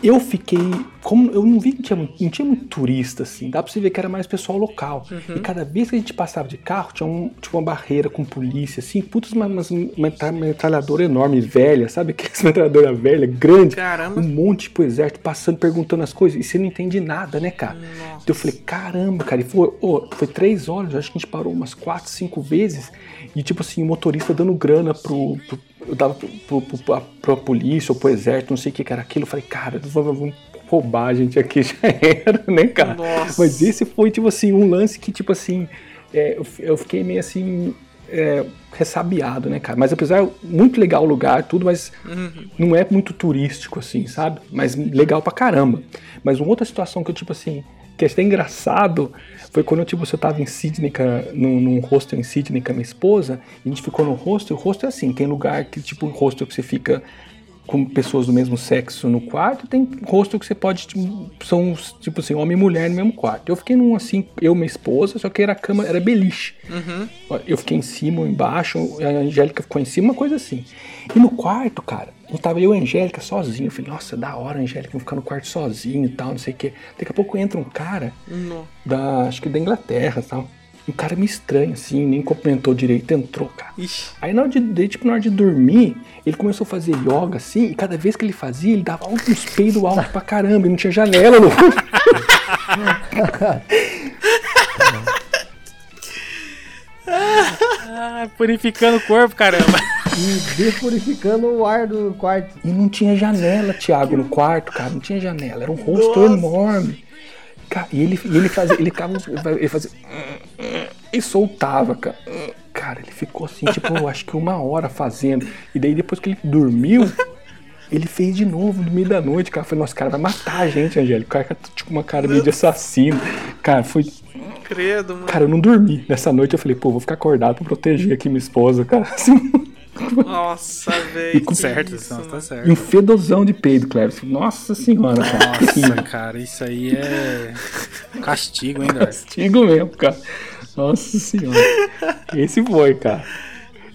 eu fiquei. Como eu não vi que tinha, não tinha muito turista, assim. Dá pra você ver que era mais pessoal local. E cada vez que a gente passava de carro, tinha, um, tinha uma barreira com polícia, assim. Putz, uma, umas metra- metralhadora enorme, velha, sabe? Aquelas metralhadora velha, grande. Caramba. Um monte pro exército passando, perguntando as coisas. E você não entende nada, né, cara? Então eu falei, caramba, cara. E foi, ô, foi três horas, acho que a gente parou umas quatro, cinco vezes. E tipo assim, o motorista dando grana pro. pro eu dava pro, pro, pro, pra, pra polícia ou pro exército, não sei o que era aquilo. Eu falei, cara, vamos, vamos roubar a gente aqui, já era, né, cara? Nossa. Mas esse foi, tipo assim, um lance que, tipo assim, é, eu, fiquei meio assim. é, ressabiado, né, cara? Mas apesar, muito legal o lugar, tudo, mas não é muito turístico, assim, sabe? Mas legal pra caramba. Mas uma outra situação que eu, tipo assim, que é até engraçado, foi quando eu, tipo, eu tava em Sydney, num, num hostel em Sydney com a minha esposa, a gente ficou no hostel, o hostel é assim, tem lugar que, tipo, hostel que você fica com pessoas do mesmo sexo no quarto, tem hostel que você pode, tipo, são, tipo assim, homem e mulher no mesmo quarto. Eu fiquei num, assim, eu e minha esposa, só que era a cama, era beliche. Ó, Eu fiquei em cima ou embaixo, a Angélica ficou em cima, uma coisa assim. E no quarto, cara, eu tava eu e a Angélica sozinho. Eu falei, nossa, da hora, Angélica, ficar no quarto sozinho e tal, não sei o quê. Daqui a pouco entra um cara da, acho que da Inglaterra e tal. E o cara me estranho, assim, nem cumprimentou direito, entrou, cara. Ixi. Aí na hora de, de- tipo, na hora de dormir, ele começou a fazer yoga, assim, e cada vez que ele fazia, ele dava uns peidos altos pra caramba, e não tinha janela no... Ah, purificando o corpo, caramba. E despurificando o ar do quarto. E não tinha janela, Thiago, no quarto, cara. Não tinha janela. Era um rosto enorme. E ele, e ele fazia. Ele ficava. Ele fazia. E soltava, cara. Cara, ele ficou assim, tipo, eu acho que uma hora fazendo. E daí depois que ele dormiu, ele fez de novo no meio da noite, cara. Eu falei, nossa, o cara vai matar a gente, Angélica. O cara tipo uma cara meio de assassino. Cara, foi. Credo, mano. Cara, eu não dormi. Nessa noite eu falei, pô, vou ficar acordado pra proteger aqui minha esposa, cara. Assim. Nossa, velho. certo, isso, não, tá E um certo. fedozão de peido, Cleber. Nossa senhora, cara. Nossa, cara, isso aí é castigo, hein? Castigo mesmo, cara. Nossa senhora. Esse foi, cara.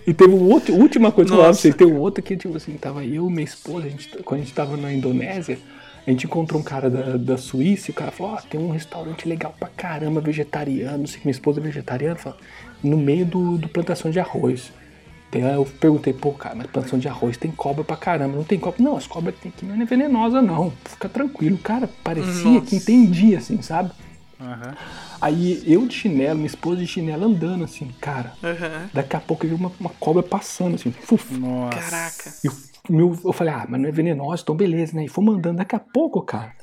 E teve um outro, última coisa que eu falava pra Nossa. vocês. Teve um outro que, tipo assim, tava eu e minha esposa, a gente, quando a gente tava na Indonésia, a gente encontrou um cara da, da Suíça e o cara falou, ó, tem um restaurante legal pra caramba, vegetariano, não sei que minha esposa é vegetariana, fala, no meio do, do plantação de arroz. Daí eu perguntei, pô, cara, mas plantação de arroz tem cobra pra caramba. Não tem cobra? Não, as cobras que tem aqui não é venenosa, não. Fica tranquilo. Cara, parecia Nossa. que entendia, assim, sabe? Aham. Aí eu de chinelo, minha esposa de chinelo andando assim, cara. Aham. Daqui a pouco eu vi uma, uma cobra passando assim, fuf. Nossa. Caraca. E o meu, eu falei, ah, mas não é venenosa, então beleza, né? E fomos andando. Daqui a pouco, cara,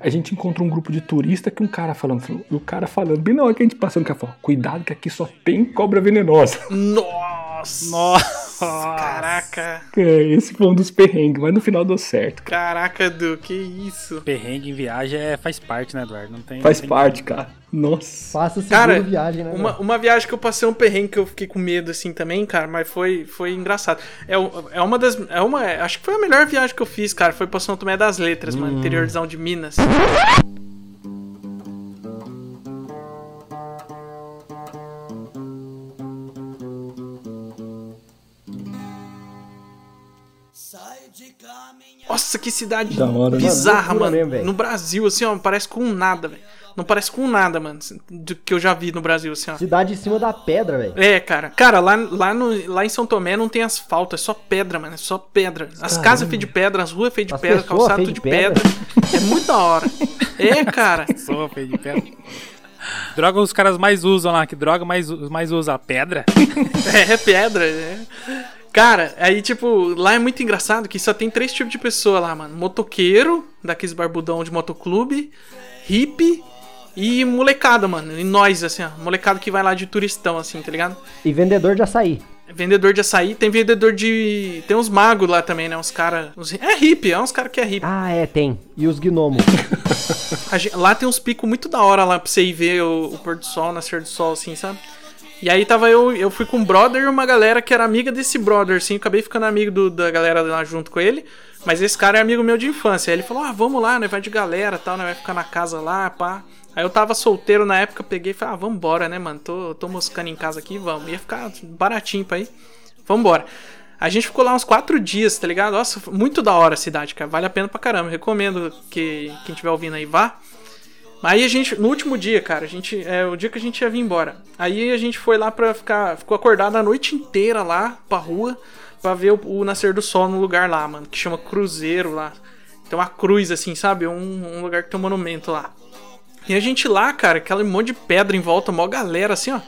a gente encontrou um grupo de turista que um cara falando, falou- e o cara falando, bem na hora que a gente passando, o cara falou, cuidado que aqui só tem cobra venenosa. Nossa. Nossa. Caraca. É, esse foi um dos perrengues, mas no final deu certo. cara. Caraca, Du, que isso? Perrengue em viagem é, faz parte, né, Eduardo? Não tem, Faz não tem parte, cara. Nossa. Seguro Cara, viagem, né? Uma, uma viagem que eu passei um perrengue que eu fiquei com medo assim também, cara, mas foi, foi engraçado. É, é uma das. É uma, acho que foi a melhor viagem que eu fiz, cara. Foi pra São Tomé das Letras, mano, interiorzão de Minas. Nossa, que cidade Da hora, bizarra, Loucura mano. mesmo, velho. no Brasil, assim, ó, não parece com nada, velho. Não parece com nada, mano, do que eu já vi no Brasil, assim, ó. Cidade em cima da pedra, velho. É, cara. Cara, lá, lá, no, lá em São Tomé não tem asfalto, é só pedra, mano. É só pedra. As Caramba. casas feitas de pedra, as ruas feitas de As pedra, calçado de de pedra. É muito da hora. É, cara. Sou feio de pedra. Droga os caras mais usam lá, que droga mais, mais usa? A pedra? É pedra. É. Cara, aí, tipo, lá é muito engraçado que só tem três tipos de pessoa lá, mano. Motoqueiro, daqueles barbudão de motoclube, hippie e molecada, mano. E nós, assim, ó. Molecada que vai lá de turistão, assim, tá ligado? E vendedor de açaí. Vendedor de açaí, tem vendedor de. Tem uns magos lá também, né? Uns caras. É hippie, é uns caras que é hippie. Ah, é, tem. E os gnomos. Lá tem uns picos muito da hora lá pra você ir ver o, o pôr do sol, nascer do sol, assim, sabe? E aí tava eu, eu fui com um brother e uma galera que era amiga desse brother, assim, eu acabei ficando amigo do- da galera lá junto com ele. Mas esse cara é amigo meu de infância. Aí ele falou: Ah, vamos lá, né? Vai de galera tal, né? Vai ficar na casa lá, pá. Aí eu tava solteiro na época, peguei e falei, ah, vambora, né, mano? Tô, tô moscando em casa aqui, vamos. Ia ficar baratinho pra ir. Vambora. A gente ficou lá uns quatro dias, tá ligado? Nossa, muito da hora a cidade, cara. Vale a pena pra caramba. Recomendo que quem estiver ouvindo aí vá. Aí a gente, no último dia, cara, a gente, é o dia que a gente ia vir embora. Aí a gente foi lá pra ficar, ficou acordado a noite inteira lá, pra rua, pra ver o, o nascer do sol no lugar lá, mano, que chama Cruzeiro lá. Tem uma cruz assim, sabe? Um, um lugar que tem um monumento lá. E a gente lá, cara, aquele monte de pedra em volta, mó galera assim, ó.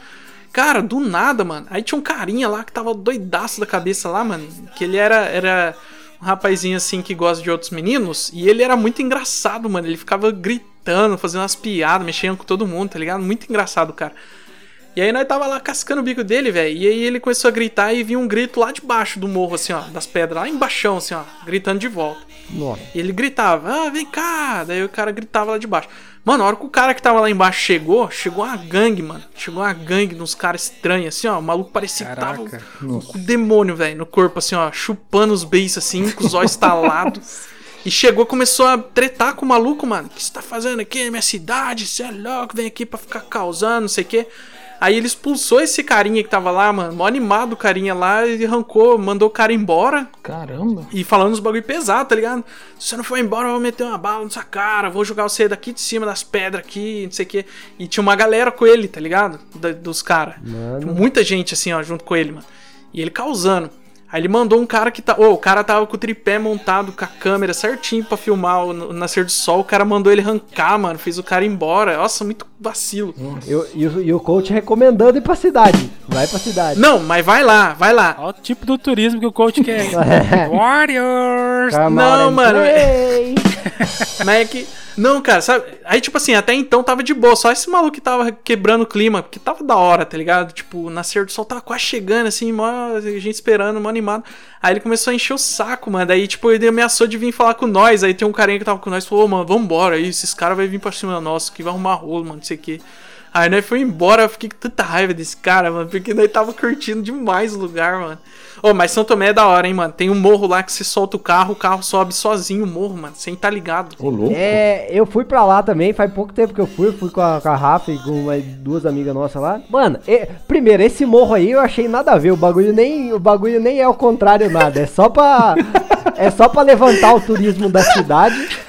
Cara, do nada, mano. Aí tinha um carinha lá que tava doidaço da cabeça lá, mano. Que ele era, era um rapazinho assim que gosta de outros meninos. E ele era muito engraçado, mano. Ele ficava gritando, fazendo umas piadas, mexendo com todo mundo, tá ligado? Muito engraçado, cara. E aí nós tava lá cascando o bico dele, velho. E aí ele começou a gritar e vinha um grito lá de baixo do morro, assim, ó, das pedras, lá embaixo, assim, ó, gritando de volta. Nossa. E ele gritava, ah, vem cá. Daí o cara gritava lá de baixo. Mano, a hora que o cara que tava lá embaixo chegou, chegou uma gangue, mano. Chegou uma gangue de uns caras estranhos, assim, ó. O maluco parecia que tava Caraca. com o demônio, velho, no corpo, assim, ó. Chupando os beiços, assim, com os olhos estalados. E chegou, começou a tretar com o maluco, mano. O que você tá fazendo aqui na minha cidade? Você é louco, vem aqui pra ficar causando, não sei o quê. Aí ele expulsou esse carinha que tava lá, mano. Mó animado o carinha lá. Ele arrancou, mandou o cara embora. Caramba. E falando uns bagulho pesado, tá ligado? Se você não for embora, eu vou meter uma bala na sua cara, vou jogar você daqui de cima das pedras aqui, não sei o quê. E tinha uma galera com ele, tá ligado? Da- dos caras. Tinha muita gente assim, ó, junto com ele, mano. E ele causando. Aí ele mandou um cara que tá. Ô, o cara tava com o tripé montado com a câmera certinho pra filmar o, nascer do sol. O cara mandou ele arrancar, mano. Fez o cara embora. Nossa, muito vacilo. Eu, e, o, e o coach recomendando ir pra cidade. Vai pra cidade. Não, mas vai lá, vai lá. Olha o tipo do turismo que o coach quer. Warriors! Camara não, mano. Mas é que. Não, cara, sabe? Aí, tipo assim, até então tava de boa. Só esse maluco que tava quebrando o clima. Porque tava da hora, tá ligado? Tipo, o nascer do sol tava quase chegando, assim, mó, a gente esperando, mó animado. Aí ele começou a encher o saco, mano. Daí, tipo, ele ameaçou de vir falar com nós. Aí tem um carinha que tava com nós e falou, ô, mano, vambora aí. Esses caras vão vir pra cima nosso, que vai arrumar rolo, mano, não sei o quê. Aí nós foi embora, eu fiquei com tanta raiva desse cara, mano, porque nós tava curtindo demais o lugar, mano. Ô, mas São Tomé é da hora, hein, mano. Tem um morro lá que você solta o carro, o carro sobe sozinho o morro, mano, sem tá ligado. Ô, louco. É, eu fui pra lá também, faz pouco tempo que eu fui, fui com a, com a Rafa e com mais duas amigas nossas lá. Mano, é, primeiro, esse morro aí eu achei nada a ver, o bagulho nem, o bagulho nem é o contrário nada, é só pra, é só pra levantar o turismo da cidade.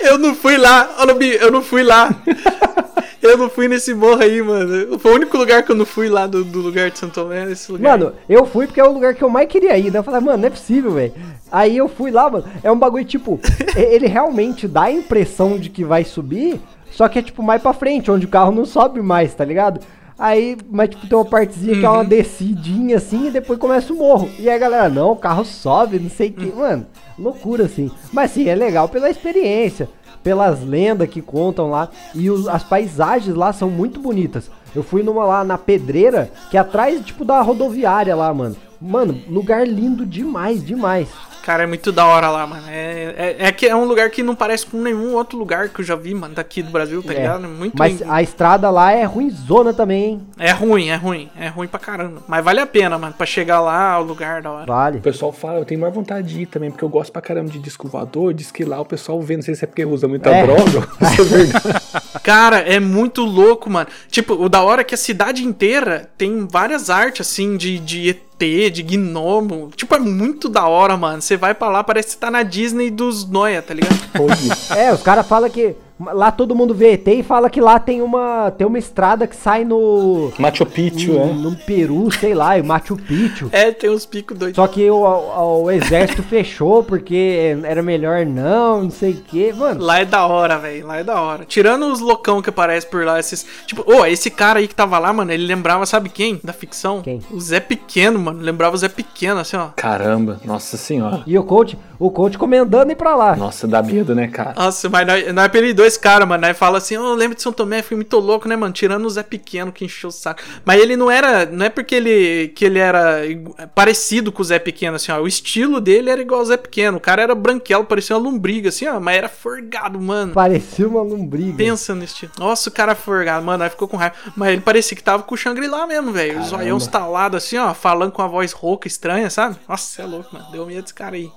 Eu não fui lá, Lobi, eu não fui lá. Eu não fui nesse morro aí, mano. Foi o único lugar que eu não fui lá do, do lugar de São Tomé, nesse lugar. Mano, eu fui porque é o lugar que eu mais queria ir, né? Eu falei, mano, não é possível, velho. Aí eu fui lá, mano, é um bagulho tipo, ele realmente dá a impressão de que vai subir, só que é tipo mais pra frente, onde o carro não sobe mais, tá ligado? Aí, mas tipo, tem uma partezinha que é uma descidinha assim e depois começa o morro. E aí a galera, não, o carro sobe, não sei o que. Mano, loucura assim. Mas sim, é legal pela experiência, pelas lendas que contam lá. E os- as paisagens lá são muito bonitas. Eu fui numa lá na Pedreira, que é atrás, tipo, da rodoviária lá, mano. Mano, lugar lindo demais, demais. Cara, é muito da hora lá, mano. É, é, é que é um lugar que não parece com nenhum outro lugar que eu já vi, mano, daqui do Brasil, tá É, ligado? É muito Mas lindo. a estrada lá é ruimzona também, hein? É ruim, é ruim. É ruim pra caramba. Mas vale a pena, mano, pra chegar lá, o lugar da hora. Vale. O pessoal fala, eu tenho mais vontade de ir também, porque eu gosto pra caramba de disco voador, diz que lá o pessoal vê, não sei se é porque usa muita É. droga, isso é verdade. Cara, é muito louco, mano. Tipo, o da hora é que a cidade inteira tem várias artes, assim, de, de ET, de gnomo. Tipo, é muito da hora, mano. Você vai pra lá, parece que você tá na Disney dos Noia, tá ligado? É, os caras falam que Lá todo mundo vê ET e fala que lá tem uma, tem uma estrada que sai no. Machu Picchu, no, é. no Peru, sei lá, em Machu Picchu. É, tem uns picos doidos. Só que o, o, o exército fechou porque era melhor não, não sei o que. Mano, Lá é da hora, velho. Lá é da hora. Tirando os loucão que aparecem por lá, esses. Tipo, ô, esse cara aí que tava lá, mano, ele lembrava, sabe quem? Da ficção? Quem? O Zé Pequeno, mano. Lembrava o Zé Pequeno, assim, ó. Caramba, nossa senhora. e o coach, o coach comendando ir pra lá. Nossa, dá medo, né, cara? Nossa, mas nós, nós apelidou esse cara, mano. Nós fala assim, ô, lembra de São Tomé? Fui muito louco, né, mano? Tirando o Zé Pequeno que encheu o saco. Mas ele não era. Não é porque ele, que ele era parecido com o Zé Pequeno, assim, ó. O estilo dele era igual ao Zé Pequeno. O cara era branquelo, parecia uma lombriga, assim, ó. Mas era forgado, mano. Parecia uma lombriga. Pensa nesse estilo. Nossa, o cara forgado, mano, aí ficou com raiva. Mas ele parecia que tava com o Shangri-La mesmo, velho. Os zoião estalado assim, ó, falando com a voz rouca, estranha, sabe? Nossa, você é louco, mano. Deu medo desse cara aí.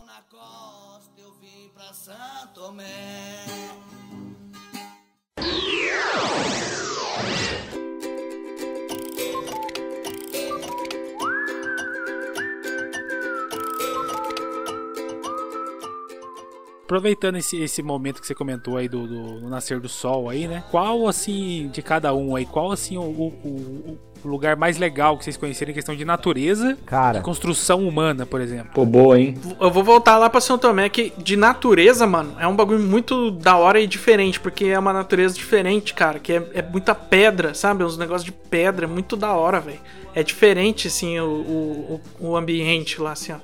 Aproveitando esse, esse momento que você comentou aí do, do- do nascer do sol aí, né? Qual, assim, de cada um aí, qual, assim, o, o- o lugar mais legal que vocês conhecerem em questão de natureza Cara. e construção humana, por exemplo? Pô, boa, hein? Eu vou voltar lá pra São Tomé, que de natureza, mano, é um bagulho muito da hora e diferente, porque é uma natureza diferente, cara, que é, é muita pedra, sabe? Uns negócios de pedra, é muito da hora, velho. É diferente, assim, o, o, o o ambiente lá, assim, ó.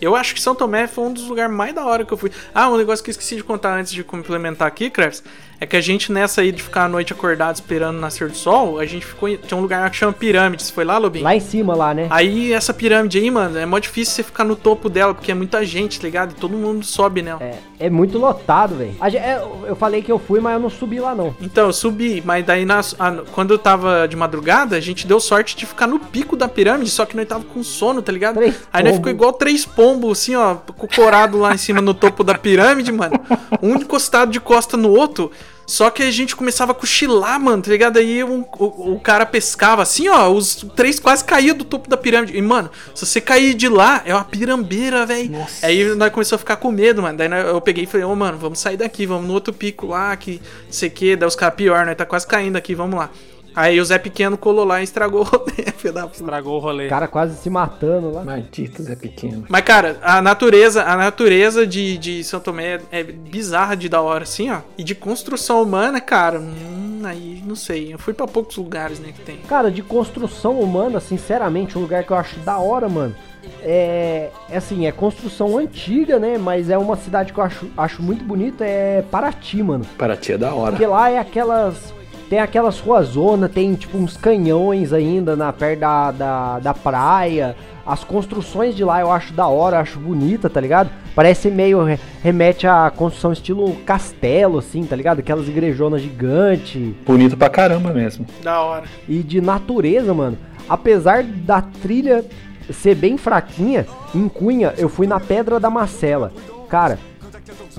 Eu acho que São Tomé foi um dos lugares mais da hora que eu fui. Ah, um negócio que eu esqueci de contar antes de complementar aqui, Krebs, é que a gente nessa aí de ficar a noite acordado esperando o nascer do sol, a gente ficou. em- Tinha um lugar que chama Pirâmide. Você foi lá, Lobinho? Lá em cima, lá, né? Aí essa pirâmide aí, mano, é mó difícil você ficar no topo dela, porque é muita gente, tá ligado? E todo mundo sobe nela. É, é muito lotado, velho. É, Eu falei que eu fui, mas eu não subi lá, não. Então, eu subi, mas daí na- a- quando eu tava de madrugada, a gente deu sorte de ficar no pico da pirâmide, só que nós tava com sono, tá ligado? Três Aí nós ficou igual três pombos, assim, ó, cocorado lá em cima no topo da pirâmide, mano. Um encostado de costa no outro. Só que a gente começava a cochilar, mano, tá ligado? Aí um- o, o cara pescava assim, ó, os três quase caíam do topo da pirâmide. E, mano, se você cair de lá, é uma pirambeira, velho. Aí nós começamos a ficar com medo, mano. Daí eu peguei e falei, ô, mano, vamos sair daqui, vamos no outro pico lá, que não sei o que. Daí os caras, pior, nós tá quase caindo aqui, vamos lá. Aí o Zé Pequeno colou lá e estragou o rolê, filho da puta. Estragou o rolê. O cara quase se matando lá. Maldito Zé Pequeno. Mas, cara, a natureza, a natureza de, de São Tomé é bizarra de da hora, assim, ó. E de construção humana, cara, hum, aí não sei. Eu fui pra poucos lugares, né, que tem. Cara, de construção humana, sinceramente, um lugar que eu acho da hora, mano. É, é assim, é construção antiga, né? Mas é uma cidade que eu acho, acho muito bonita, é Paraty, mano. Paraty é da hora. Porque lá é aquelas. Tem aquelas ruas zona, tem tipo uns canhões ainda na perto da, da, da praia. As construções de lá eu acho da hora, eu acho bonita, tá ligado? Parece meio. re- remete à construção estilo castelo, assim, tá ligado? Aquelas igrejonas gigantes. Bonito pra caramba mesmo. Da hora. E de natureza, mano. Apesar da trilha ser bem fraquinha, em Cunha eu fui na Pedra da Macela. Cara,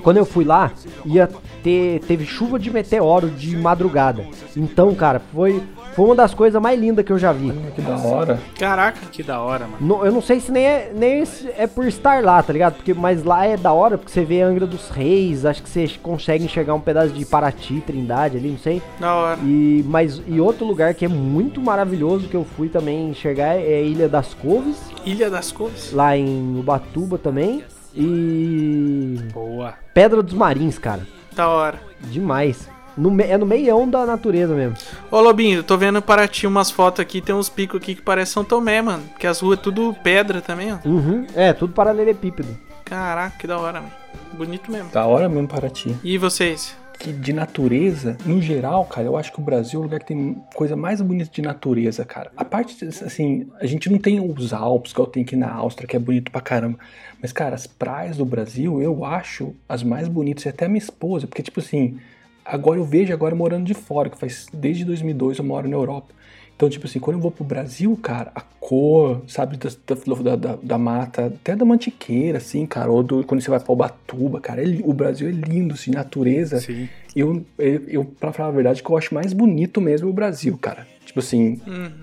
quando eu fui lá, ia ter teve chuva de meteoro de madrugada. Então, cara, foi foi uma das coisas mais lindas que eu já vi. Que da hora. Caraca. Que da hora, mano. No- eu não sei se nem é, nem se é por estar lá, tá ligado? Porque, mas lá é da hora, porque você vê a Angra dos Reis, acho que você consegue enxergar um pedaço de Paraty, Trindade ali, não sei. Da hora. E, mas, e outro lugar que é muito maravilhoso que eu fui também enxergar é Ilha das Couves, Ilha das Couves. lá em Ubatuba também. E. Boa. Pedra dos Marins, cara. Da hora. Demais. No, é no meião da natureza mesmo. Ô, Lobinho, eu tô vendo para ti umas fotos aqui, tem uns picos aqui que parecem São Tomé, mano. Que as ruas é tudo pedra também, ó. Uhum. É, tudo paralelepípedo. Caraca, que da hora, mano. Bonito mesmo. Da hora mesmo Paraty. E vocês? Que de natureza, no geral, cara, eu acho que o Brasil é o lugar que tem coisa mais bonita de natureza, cara. A parte, assim, a gente não tem os Alpes, que eu tenho aqui na Áustria, que é bonito pra caramba. Mas, cara, as praias do Brasil, eu acho as mais bonitas, e até a minha esposa, porque, tipo assim, agora eu vejo agora morando de fora, que faz desde 2002 eu moro na Europa. Então, tipo assim, quando eu vou pro Brasil, cara, a cor, sabe, da, da, da, mata, até da mantiqueira, assim, cara, ou do, quando você vai pra Ubatuba, cara, é o Brasil é lindo, assim, natureza. Sim. Eu, eu, pra falar a verdade, que eu acho mais bonito mesmo o Brasil, cara. Tipo assim,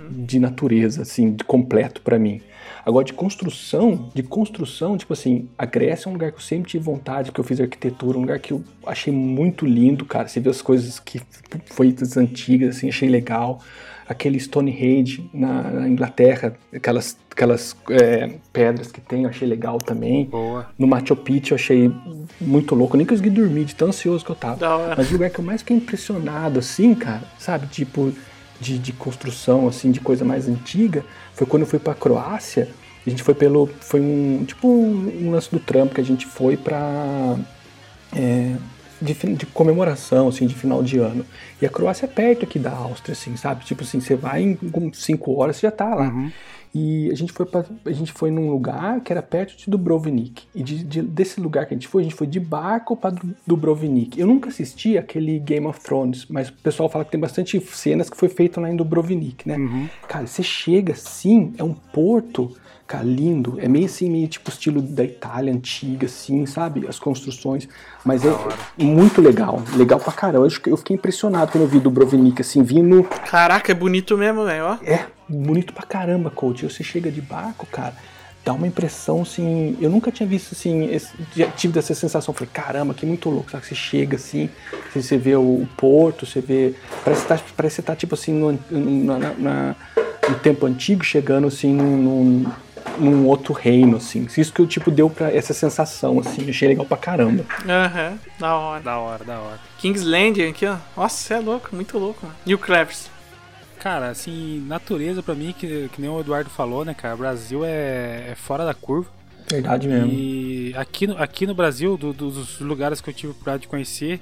de natureza, assim, de completo pra mim. Agora, de construção, de construção, tipo assim, a Grécia é um lugar que eu sempre tive vontade, que eu fiz arquitetura, um lugar que eu achei muito lindo, cara. Você vê as coisas que foi antigas, assim, achei legal. Aquele Stonehenge na, na Inglaterra, aquelas, aquelas é, pedras que tem, eu achei legal também. Boa. No Machu Picchu eu achei muito louco, eu nem consegui dormir de tão ansioso que eu tava. Da hora. Mas o lugar que eu mais fiquei impressionado, assim, cara, sabe, tipo, de, de construção, assim, de coisa mais antiga, foi quando eu fui pra Croácia. A gente foi pelo. Foi um. Tipo um, um lance do trampo que a gente foi pra. é, de, de comemoração, assim, de final de ano. E a Croácia é perto aqui da Áustria, assim, sabe? Tipo assim, você vai em cinco horas, você já tá lá. E a gente foi pra, a gente foi num lugar que era perto de Dubrovnik. E de, de- desse lugar que a gente foi, a gente foi de barco pra Du- Dubrovnik. Eu nunca assisti aquele Game of Thrones, mas o pessoal fala que tem bastante cenas que foi feito lá em Dubrovnik, né? Cara, você chega assim, é um porto, lindo. É meio assim, meio tipo estilo da Itália antiga, assim, sabe? As construções. Mas é muito legal. Legal pra caramba. Eu fiquei impressionado quando eu vi Dubrovnik, assim, vindo Caraca, é bonito mesmo, velho, ó. é bonito pra caramba, coach. Você chega de barco, cara, dá uma impressão assim. Eu nunca tinha visto assim, esse- tive essa sensação. Falei, caramba, que muito louco. Sabe? Você chega assim, você- vê o, o porto, você vê. Parece que tá, parece que você tá tipo assim, no, na- na- na- no tempo antigo, chegando assim num, num, num outro reino, assim. Isso que eu tipo deu pra essa sensação, assim. Achei legal pra caramba. Aham, da hora. Da hora, da hora. Kingsland aqui, ó. Nossa, você é louco, muito louco, mano. E o Krebs? Cara, assim, natureza pra mim, que, que nem o Eduardo falou, né, cara? O Brasil é, é fora da curva. Verdade mesmo. E aqui, no- aqui no Brasil, do- dos lugares que eu tive oportunidade de conhecer,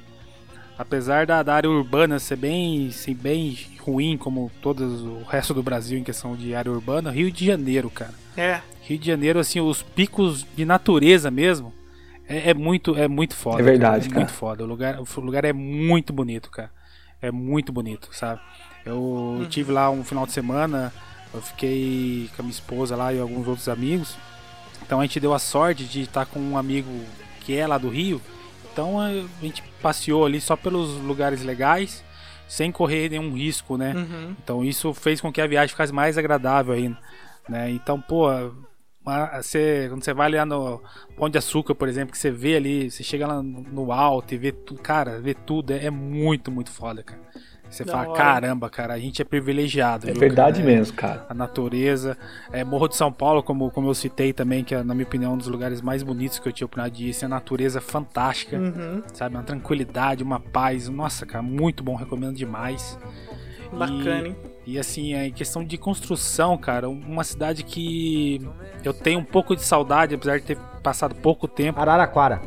apesar da, da área urbana ser bem, ser bem ruim, como todo o resto do Brasil em questão de área urbana, Rio de Janeiro, cara. É, Rio de Janeiro, assim, os picos de natureza mesmo, é, é muito, é muito foda. É verdade, É cara. muito foda. O lugar, o lugar é muito bonito, cara. É muito bonito, sabe? Eu tive lá um final de semana, eu fiquei com a minha esposa lá e alguns outros amigos. Então a gente deu a sorte de estar com um amigo que é lá do Rio. Então a gente passeou ali só pelos lugares legais, sem correr nenhum risco, né? uhum. Então isso fez com que a viagem ficasse mais agradável ainda, né? Então, pô, você, quando você vai ali no Pão de Açúcar, por exemplo, que você vê ali, você chega lá no, no alto e vê tudo, cara, vê tudo, é, é muito, muito foda, cara. Você Da fala, hora. caramba, cara, a gente é privilegiado. É viu, verdade cara? É, mesmo, cara. A natureza, é, Morro de São Paulo, como, como eu citei também, que é, na minha opinião, um dos lugares mais bonitos que eu tive oportunidade de ir, assim, a natureza fantástica, Uhum. sabe? Uma tranquilidade, uma paz, nossa, cara, muito bom, recomendo demais. Bacana, hein? E assim, é, em questão de construção, cara, uma cidade que eu tenho um pouco de saudade, apesar de ter passado pouco tempo. Araraquara.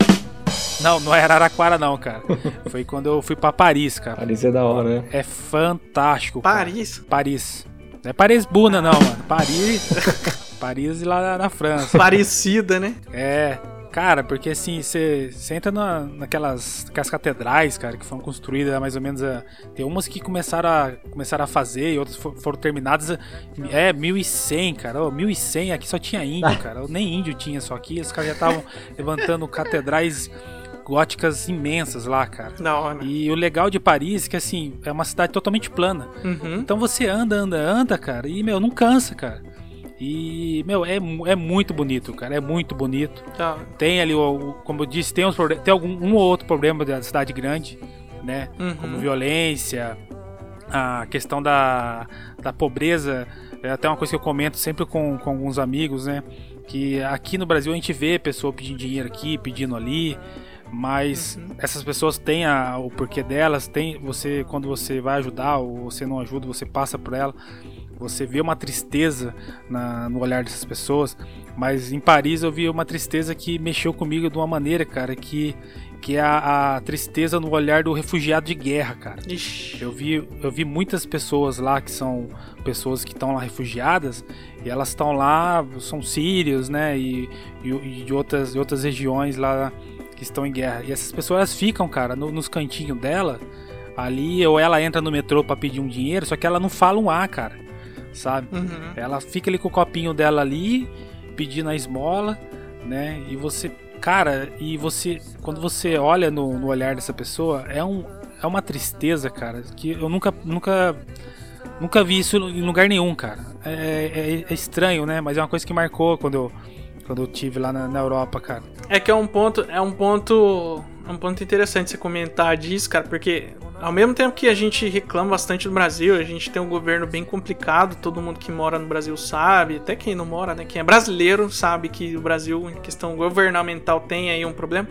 Não, não é Araraquara não, cara. Foi quando eu fui pra Paris, cara. Paris é da hora, né? É fantástico. cara. Paris? Paris. Não é Paris Buna não, mano. Paris. Paris lá na, França. Parecida, né? É, cara, porque assim, você entra na, naquelas, naquelas catedrais, cara, que foram construídas mais ou menos. a- tem umas que começaram a, começaram a fazer e outras for- foram terminadas. a- É, 1100, cara. Ô, 1100 aqui só tinha índio, cara. Nem índio tinha só aqui. Os caras já estavam levantando catedrais góticas imensas lá, cara. Da hora. E o legal de Paris é que, assim, é uma cidade totalmente plana. Uhum. Então você anda, anda, anda, cara, e, meu, não cansa, cara. E, meu, é, é muito bonito, cara, é muito bonito. Hora. Tem ali, o, o- como eu disse, tem, uns, tem algum, um ou outro problema da cidade grande, né? Uhum. Como violência, a questão da, da pobreza. É até uma coisa que eu comento sempre com, com alguns amigos, né? Que aqui no Brasil a gente vê pessoa pedindo dinheiro aqui, pedindo ali, mas essas pessoas têm a- o porquê delas, tem você quando você vai ajudar ou você não ajuda, você passa por ela, você vê uma tristeza na- no olhar dessas pessoas, mas em Paris eu vi uma tristeza que mexeu comigo de uma maneira, cara, que que é a, a tristeza no olhar do refugiado de guerra, cara. Ixi. Eu vi, eu vi muitas pessoas lá que são pessoas que estão lá refugiadas e elas estão lá, são sírios, né? E, e, e de outras, de outras regiões lá que estão em guerra. E essas pessoas elas ficam, cara, no- nos cantinhos dela, ali, ou ela entra no metrô pra pedir um dinheiro, só que ela não fala um A, cara. sabe? Uhum. Ela fica ali com o copinho dela ali, pedindo a esmola, né? E você, cara, e você, quando você olha no, no olhar dessa pessoa, é, um, é uma tristeza, cara, que eu nunca, nunca, nunca vi isso em lugar nenhum, cara. É, é- é estranho, né? Mas é uma coisa que marcou quando eu, quando eu tive lá na, na Europa, cara. É que é um ponto, é um ponto, é um ponto interessante você comentar disso, cara, porque ao mesmo tempo que a gente reclama bastante do Brasil, a gente tem um governo bem complicado, todo mundo que mora no Brasil sabe, até quem não mora, né, quem é brasileiro sabe que o Brasil em questão governamental tem aí um problema.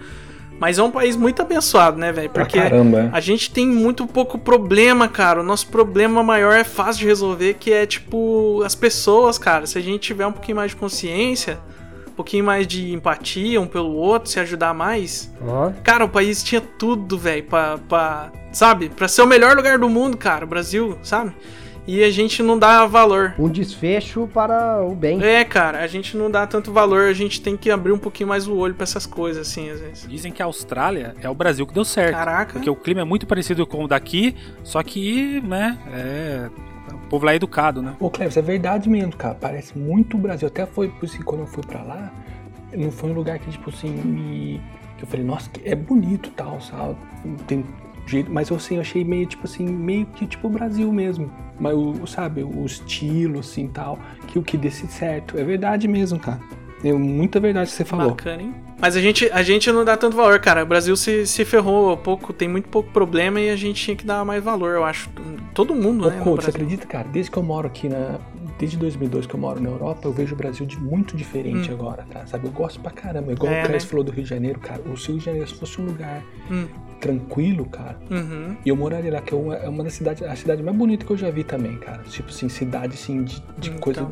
Mas é um país muito abençoado, né, velho? Porque caramba, é. a gente tem muito pouco problema, cara. O nosso problema maior é fácil de resolver, que é tipo as pessoas, cara. Se a gente tiver um pouquinho mais de consciência, pouquinho mais de empatia um pelo outro, se ajudar mais. Ó, Cara, o país tinha tudo, velho, pra, pra. Sabe? Pra ser o melhor lugar do mundo, cara, o Brasil, sabe? E a gente não dá valor. um desfecho para o bem. É, cara, a gente não dá tanto valor, a gente tem que abrir um pouquinho mais o olho pra essas coisas, assim, às vezes. Dizem que a Austrália é o Brasil que deu certo. Caraca. Porque o clima é muito parecido com o daqui, só que, né, é. O povo lá é educado, né? Ô, Cleves, é verdade mesmo, cara. Parece muito o Brasil. Até foi, por assim, quando eu fui pra lá, não foi um lugar que, tipo assim, me... que eu falei, nossa, é bonito tal, sabe? Tem jeito, mas eu assim, eu achei meio, tipo assim, meio que tipo o Brasil mesmo. Mas, sabe, o estilo, assim, tal, que o que desse certo. É verdade mesmo, cara. É muita verdade que você falou. Bacana, hein? Mas a gente, a gente não dá tanto valor, cara. O Brasil se, se ferrou pouco, tem muito pouco problema e a gente tinha que dar mais valor, eu acho. Todo mundo, Ô, né? Couto, você acredita, cara? Desde que eu moro aqui na. Desde 2002 que eu moro na Europa, eu vejo o Brasil de muito diferente agora, tá? Sabe? Eu gosto pra caramba. Igual Hum. É, o Clécio né? falou do Rio de Janeiro, cara. O Rio de Janeiro, se fosse um lugar Hum. tranquilo, cara. Uhum. E eu moraria lá, que é uma, é uma das cidades, a cidade mais bonita que eu já vi também, cara. Tipo assim, cidade assim, de, de Então. coisa.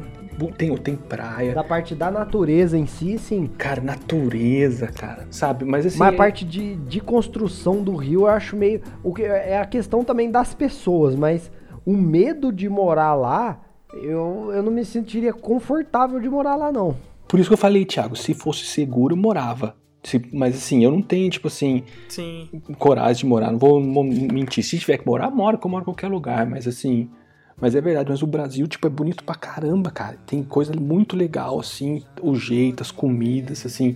Tem, tem praia. Da parte da natureza em si, sim. Cara, natureza, cara. Sabe? Mas assim. Mas a é- parte de, de construção do rio eu acho meio. O que é a questão também das pessoas, mas o medo de morar lá, eu, eu não me sentiria confortável de morar lá, não. Por isso que eu falei, Thiago, se fosse seguro, eu morava. Se- mas assim, eu não tenho, tipo assim, Sim. coragem de morar. Não vou, não vou mentir. Se tiver que morar, mora, que eu moro em qualquer lugar. Mas assim. Mas é verdade, mas o Brasil, tipo, é bonito pra caramba, cara. Tem coisa muito legal, assim, o jeito, as comidas, assim.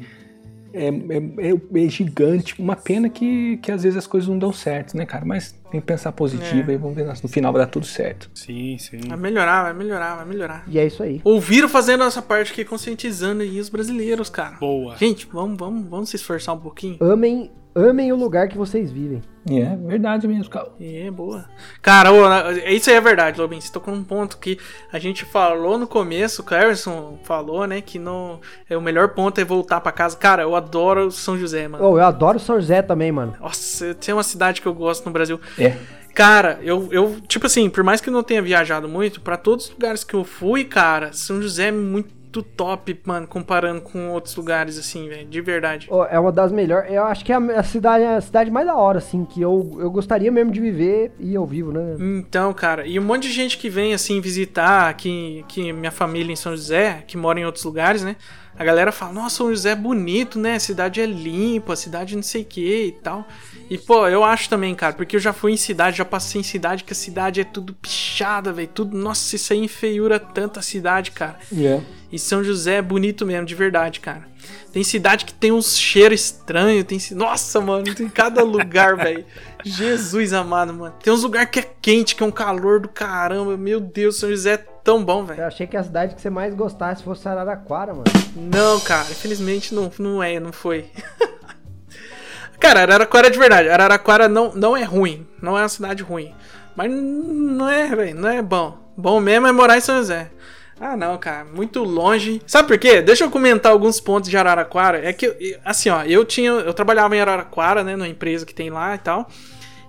É, é, é- é gigante. Uma pena que, que às vezes as coisas não dão certo, né, cara? Mas tem que pensar positivo É. e vamos ver, no final vai dar tudo certo. Sim, sim. Vai melhorar, vai melhorar, vai melhorar. E é isso aí. Ouviram fazendo essa parte aqui, conscientizando aí os brasileiros, cara. Boa. Gente, vamos, vamos, vamos se esforçar um pouquinho. Amem, amem o lugar que vocês vivem. É verdade mesmo, cara. É, boa. Cara, isso aí é verdade, Lobin. Você tocou num ponto que a gente falou no começo, o Clarison falou, né, que no, é, o melhor ponto é voltar pra casa. Cara, eu adoro São José, mano. Oh, eu adoro São José também, mano. Nossa, tem uma cidade que eu gosto no Brasil. É. Cara, eu, eu, tipo assim, por mais que eu não tenha viajado muito, pra todos os lugares que eu fui, cara, São José é muito top, mano, comparando com outros lugares, assim, velho, de verdade. Oh, é uma das melhores. Eu acho que é a, cidade, a cidade mais da hora, assim, que eu, eu gostaria mesmo de viver e eu vivo, né? Então, cara, e um monte de gente que vem assim visitar aqui, que minha família em São José, que mora em outros lugares, né? A galera fala, nossa, São José é bonito, né? A cidade é limpa, a cidade não sei o que e tal. E, pô, eu acho também, cara, porque eu já fui em cidade, já passei em cidade, que a cidade é tudo pichada, velho. Tudo. Nossa, isso aí enfeiura tanto a cidade, cara. É. E São José é bonito mesmo, de verdade, cara. Tem cidade que tem uns cheiros estranhos, tem... Nossa, mano, tem cada lugar, velho. Jesus amado, mano. Tem uns lugares que é quente, que é um calor do caramba. Meu Deus, São José é tão bom, velho. Eu achei que a cidade que você mais gostasse fosse Araraquara, mano. Não, cara, infelizmente não, não é, não foi. cara, Araraquara é de verdade. Araraquara não, não é ruim. Não é uma cidade ruim. Mas não é, velho, não é bom. Bom mesmo é morar em São José. Ah, não, cara, muito longe. Sabe por quê? Deixa eu comentar alguns pontos de Araraquara. É que, assim, ó, eu tinha. Eu trabalhava em Araraquara, né, numa empresa que tem lá e tal.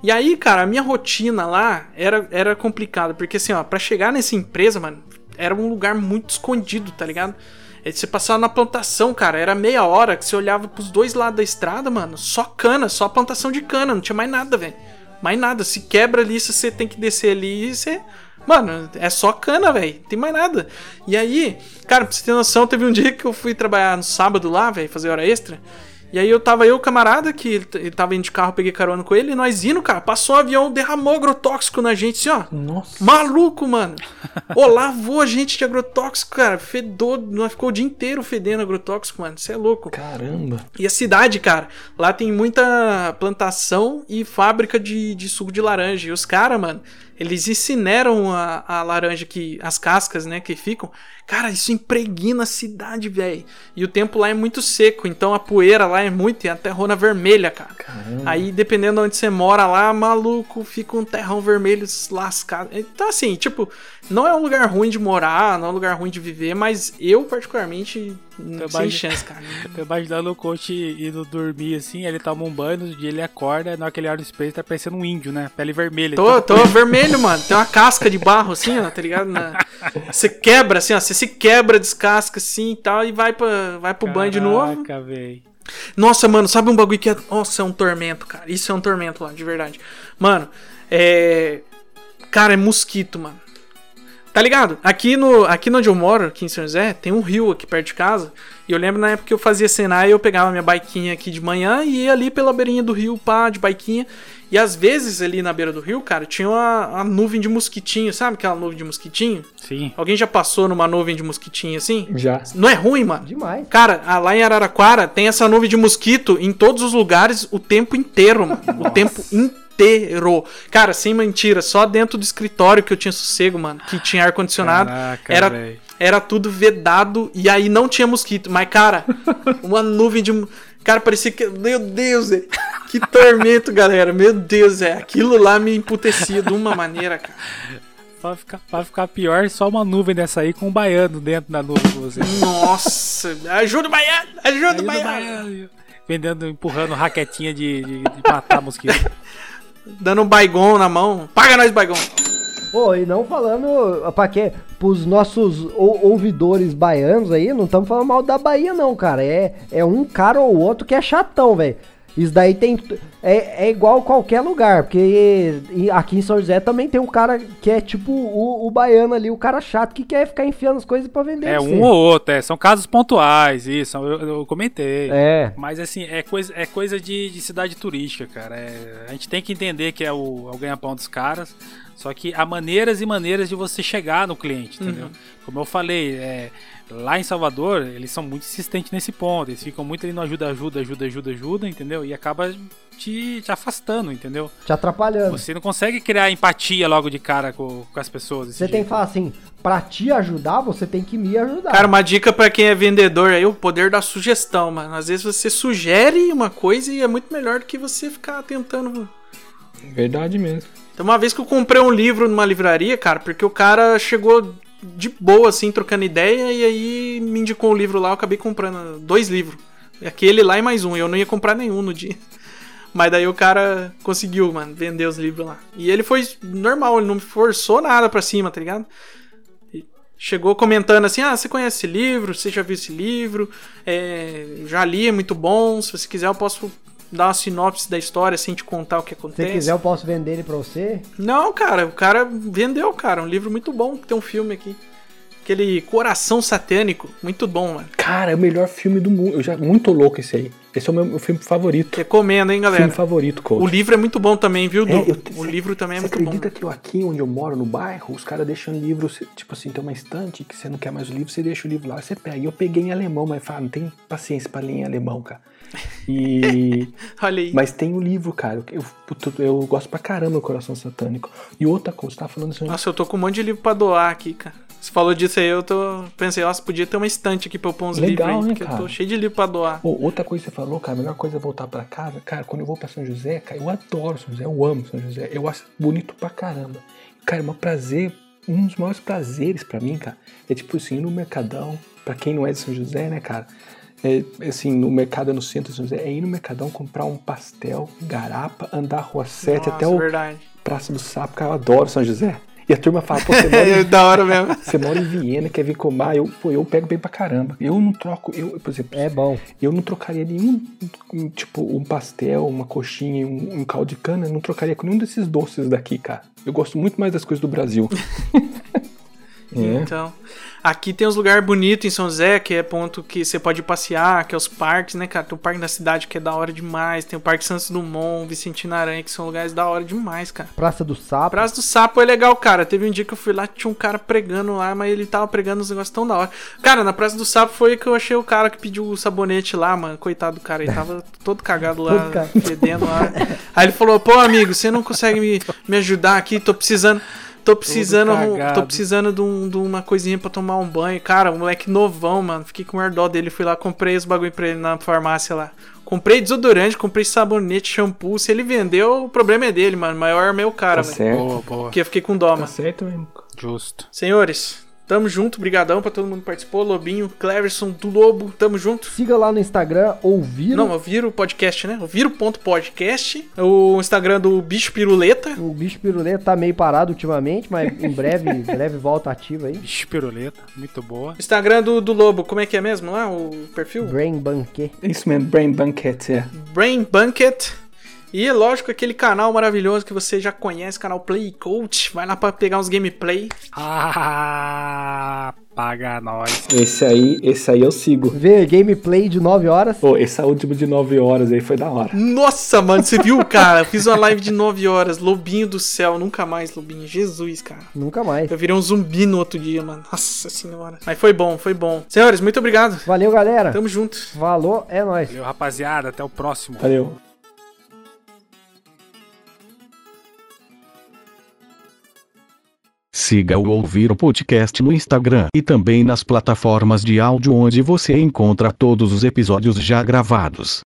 E aí, cara, a minha rotina lá era, era complicada. Porque, assim, ó, pra chegar nessa empresa, mano, era um lugar muito escondido, tá ligado? É, Você passava na plantação, cara, era meia hora que você olhava pros dois lados da estrada, mano, só cana, só plantação de cana, não tinha mais nada, velho. Mais nada. Se quebra ali, se você tem que descer ali, você. Mano, é só cana, velho. Tem mais nada. E aí, cara, pra você ter noção, teve um dia que eu fui trabalhar no sábado lá, velho, fazer hora extra. E aí eu tava eu, camarada, que ele tava indo de carro, peguei carona com ele, e nós indo, cara, passou um avião, derramou agrotóxico na gente, assim, ó. Nossa. Maluco, mano. Ô, lavou a gente de agrotóxico, cara. Fedou, nós ficou o dia inteiro fedendo agrotóxico, mano. Você é louco. Caramba. E a cidade, cara, lá tem muita plantação e fábrica de, de suco de laranja. E os caras, mano, eles incineram a, a laranja que. as cascas, né, que ficam. Cara, isso impregna a cidade, velho. E o tempo lá é muito seco, então a poeira lá é muito, e a terrona vermelha, cara. Aí, dependendo de onde você mora lá, maluco, fica um terrão vermelho lascado. Então, assim, tipo, não é um lugar ruim de morar, não é um lugar ruim de viver, mas eu, particularmente, Tô sem chance, cara. Tô imaginando o coach indo dormir assim, ele toma um banho, no dia ele acorda, na hora que ele olha no espelho, tá parecendo um índio, né? Pele vermelha. Tô, tô vermelho, mano. Tem uma casca de barro assim, ó, tá ligado? Na- Você quebra assim, ó. Você se quebra, descasca assim e tal, e vai, pra, vai pro banho de novo. Caraca, véi. Nossa, mano, sabe um bagulho que é. Nossa, é um tormento, cara. Isso é um tormento lá, de verdade. Mano, é. Cara, é mosquito, mano. Tá ligado? Aqui no aqui onde eu moro, aqui em São José, tem um rio aqui perto de casa. E eu lembro na época que eu fazia Senai, eu pegava minha baiquinha aqui de manhã e ia ali pela beirinha do rio, pá, de baiquinha. E às vezes ali na beira do rio, cara, tinha uma, uma nuvem de mosquitinho, sabe aquela nuvem de mosquitinho? Sim. Alguém já passou numa nuvem de mosquitinho assim? Já. Não é ruim, mano? Demais. Cara, ah, lá em Araraquara tem essa nuvem de mosquito em todos os lugares o tempo inteiro, mano. O tempo inteiro. Cara, sem mentira, só dentro do escritório que eu tinha sossego, mano, que tinha ar-condicionado. Era, véi. era tudo vedado e aí não tinha mosquito. Mas, cara, uma nuvem de. Cara, parecia que. Meu Deus, é. Que tormento, galera. Meu Deus, é. Aquilo lá me emputecia de uma maneira, cara. Pra ficar, pra ficar pior, só uma nuvem dessa aí com um baiano dentro da nuvem com você. Nossa, ajuda o baiano! Ajuda o Aí do baiano! baiano, Vendendo, empurrando raquetinha de, de, de matar mosquito. Dando um baigon na mão. Paga nós, baigon! Pô, e não falando pra quê? Pros nossos ou- ouvidores baianos aí, não estamos falando mal da Bahia, não, cara. É, é um cara ou outro que é chatão, velho. Isso daí tem. É, é igual qualquer lugar, porque aqui em São José também tem um cara que é tipo o, o baiano ali, o cara chato que quer ficar enfiando as coisas pra vender. É pra um ou outro, é, são casos pontuais, isso, eu, eu comentei. É. Mas assim, é coisa, é coisa de, de cidade turística, cara. É, a gente tem que entender que é o, é o ganha-pão dos caras. Só que há maneiras e maneiras de você chegar no cliente, entendeu? Uhum. Como eu falei, é, lá em Salvador, eles são muito insistentes nesse ponto. Eles ficam muito ali no ajuda, ajuda, ajuda, ajuda, ajuda, entendeu? E acaba te, te afastando, entendeu? Te atrapalhando. Você não consegue criar empatia logo de cara com, com as pessoas. Você tem jeito. que falar assim, pra te ajudar, você tem que me ajudar. Cara, uma dica pra quem é vendedor aí, o poder da sugestão, mano. Às vezes você sugere uma coisa e é muito melhor do que você ficar tentando. Verdade mesmo. Tem uma vez que eu comprei um livro numa livraria, cara, porque o cara chegou de boa, assim, trocando ideia, e aí me indicou um livro lá, eu acabei comprando dois livros. Aquele lá e mais um, eu não ia comprar nenhum no dia. Mas daí o cara conseguiu, mano, vender os livros lá. E ele foi normal, ele não forçou nada pra cima, tá ligado? Chegou comentando assim: Ah, você conhece esse livro? Você já viu esse livro? É, já li, é muito bom. Se você quiser, eu posso dar uma sinopse da história sem te contar o que Se acontece. você quiser, eu posso vender ele pra você. Não, cara, o cara vendeu, cara. Um livro muito bom, tem um filme aqui. Aquele Coração Satânico, muito bom, mano. Cara, é o melhor filme do mundo. Eu já muito louco esse aí. Esse é o meu, meu filme favorito. Recomendo, hein, galera. Filme favorito, coach. O livro é muito bom também, viu, Du? É, eu- o livro também é Você muito bom. acredita que eu aqui onde eu moro, no bairro, os caras deixam livro, você- tipo assim, tem uma estante que você não quer mais o livro, você deixa o livro lá, você pega. E eu peguei em alemão, mas fala, não tem paciência pra ler em alemão, cara. E. Olha aí. mas tem o livro, cara. Eu, puto, eu gosto pra caramba do Coração Satânico. E outra coisa, você tava falando assim. Nossa, eu tô com um monte de livro pra doar aqui, cara. Você falou disso aí, eu tô. Pensei, nossa, podia ter uma estante aqui pra eu pôr uns Legal, livros aí, né, porque eu cara? tô cheio de livro pra doar. Pô, outra coisa que você falou, cara, a melhor coisa é voltar pra casa. Cara, quando eu vou pra São José, cara, eu adoro São José, eu amo São José. Eu acho bonito pra caramba. Cara, é um prazer, um dos maiores prazeres pra mim, cara, é tipo assim, ir no Mercadão, pra quem não é de São José, né, cara? É, assim, no mercado no centro de São José, é ir no Mercadão comprar um pastel, garapa, andar a Rua 7 Nossa, até o verdade. Praça do Sapo, cara, eu adoro São José. E a turma fala, pô, você mora É em da hora mesmo. você mora em Viena, quer vir comer, eu, pô, eu pego bem pra caramba. Eu não troco, eu, por exemplo, É bom. eu não trocaria nenhum, um, tipo, um pastel, uma coxinha, um, um caldo de cana, eu não trocaria com nenhum desses doces daqui, cara. Eu gosto muito mais das coisas do Brasil. É. Então, aqui tem uns lugares bonitos em São José, que é ponto que você pode passear, que é os parques, né, cara? Tem o Parque da Cidade, que é da hora demais. Tem o Parque Santos Dumont, Vicentina Aranha, que são lugares da hora demais, cara. Praça do Sapo. Praça do Sapo é legal, cara. Teve um dia que eu fui lá, tinha um cara pregando lá, mas ele tava pregando uns negócios tão da hora. Cara, na Praça do Sapo foi que eu achei o cara que pediu o sabonete lá, mano. Coitado do cara, ele tava todo cagado lá, fedendo lá. Aí ele falou, pô, amigo, você não consegue me, me ajudar aqui? Tô precisando. Tô precisando, tô precisando de, um- de uma coisinha pra tomar um banho. Cara, um moleque novão, mano. Fiquei com o dó dele. Fui lá, comprei os bagulho pra ele na farmácia lá. Comprei desodorante, comprei sabonete, shampoo. Se ele vendeu, o problema é dele, mano. Maior é meu cara, Tá velho. certo. Boa, boa. Porque eu fiquei com dó, Tá mano. certo, mesmo. Justo. Senhores, tamo junto. Brigadão pra todo mundo que participou. Lobinho, Cleverson, do Lobo. Tamo junto. Siga lá no Instagram, ouvir Não, eu viro o podcast, né? Eu viro ponto podcast. O Instagram do Bicho Piruleta. o bicho piruleta tá meio parado ultimamente, mas em breve, breve volta ativa aí. Vixe, piruleta. Muito boa. Instagram do, do Lobo, como é que é mesmo lá? O perfil? Brain Banquet. Isso mesmo, Brain Banquet, é. Brain Bunket. E é lógico, aquele canal maravilhoso que você já conhece, canal Play Coach. Vai lá pra pegar uns gameplay. Ah, paga nós. Esse aí, esse aí eu sigo. Vê gameplay de 9 horas. Pô, esse último de 9 horas aí foi da hora. Nossa, mano, você viu, cara? Eu fiz uma live de 9 horas. Lobinho do céu, nunca mais, Lobinho. Jesus, cara. Nunca mais. Eu virei um zumbi no outro dia, mano. Nossa senhora. Mas foi bom, foi bom. Senhores, muito obrigado. Valeu, galera. Tamo junto. Falou, é nóis. Valeu, rapaziada. Até o próximo. Valeu. Siga o Ouvir o Podcast no Instagram e também nas plataformas de áudio onde você encontra todos os episódios já gravados.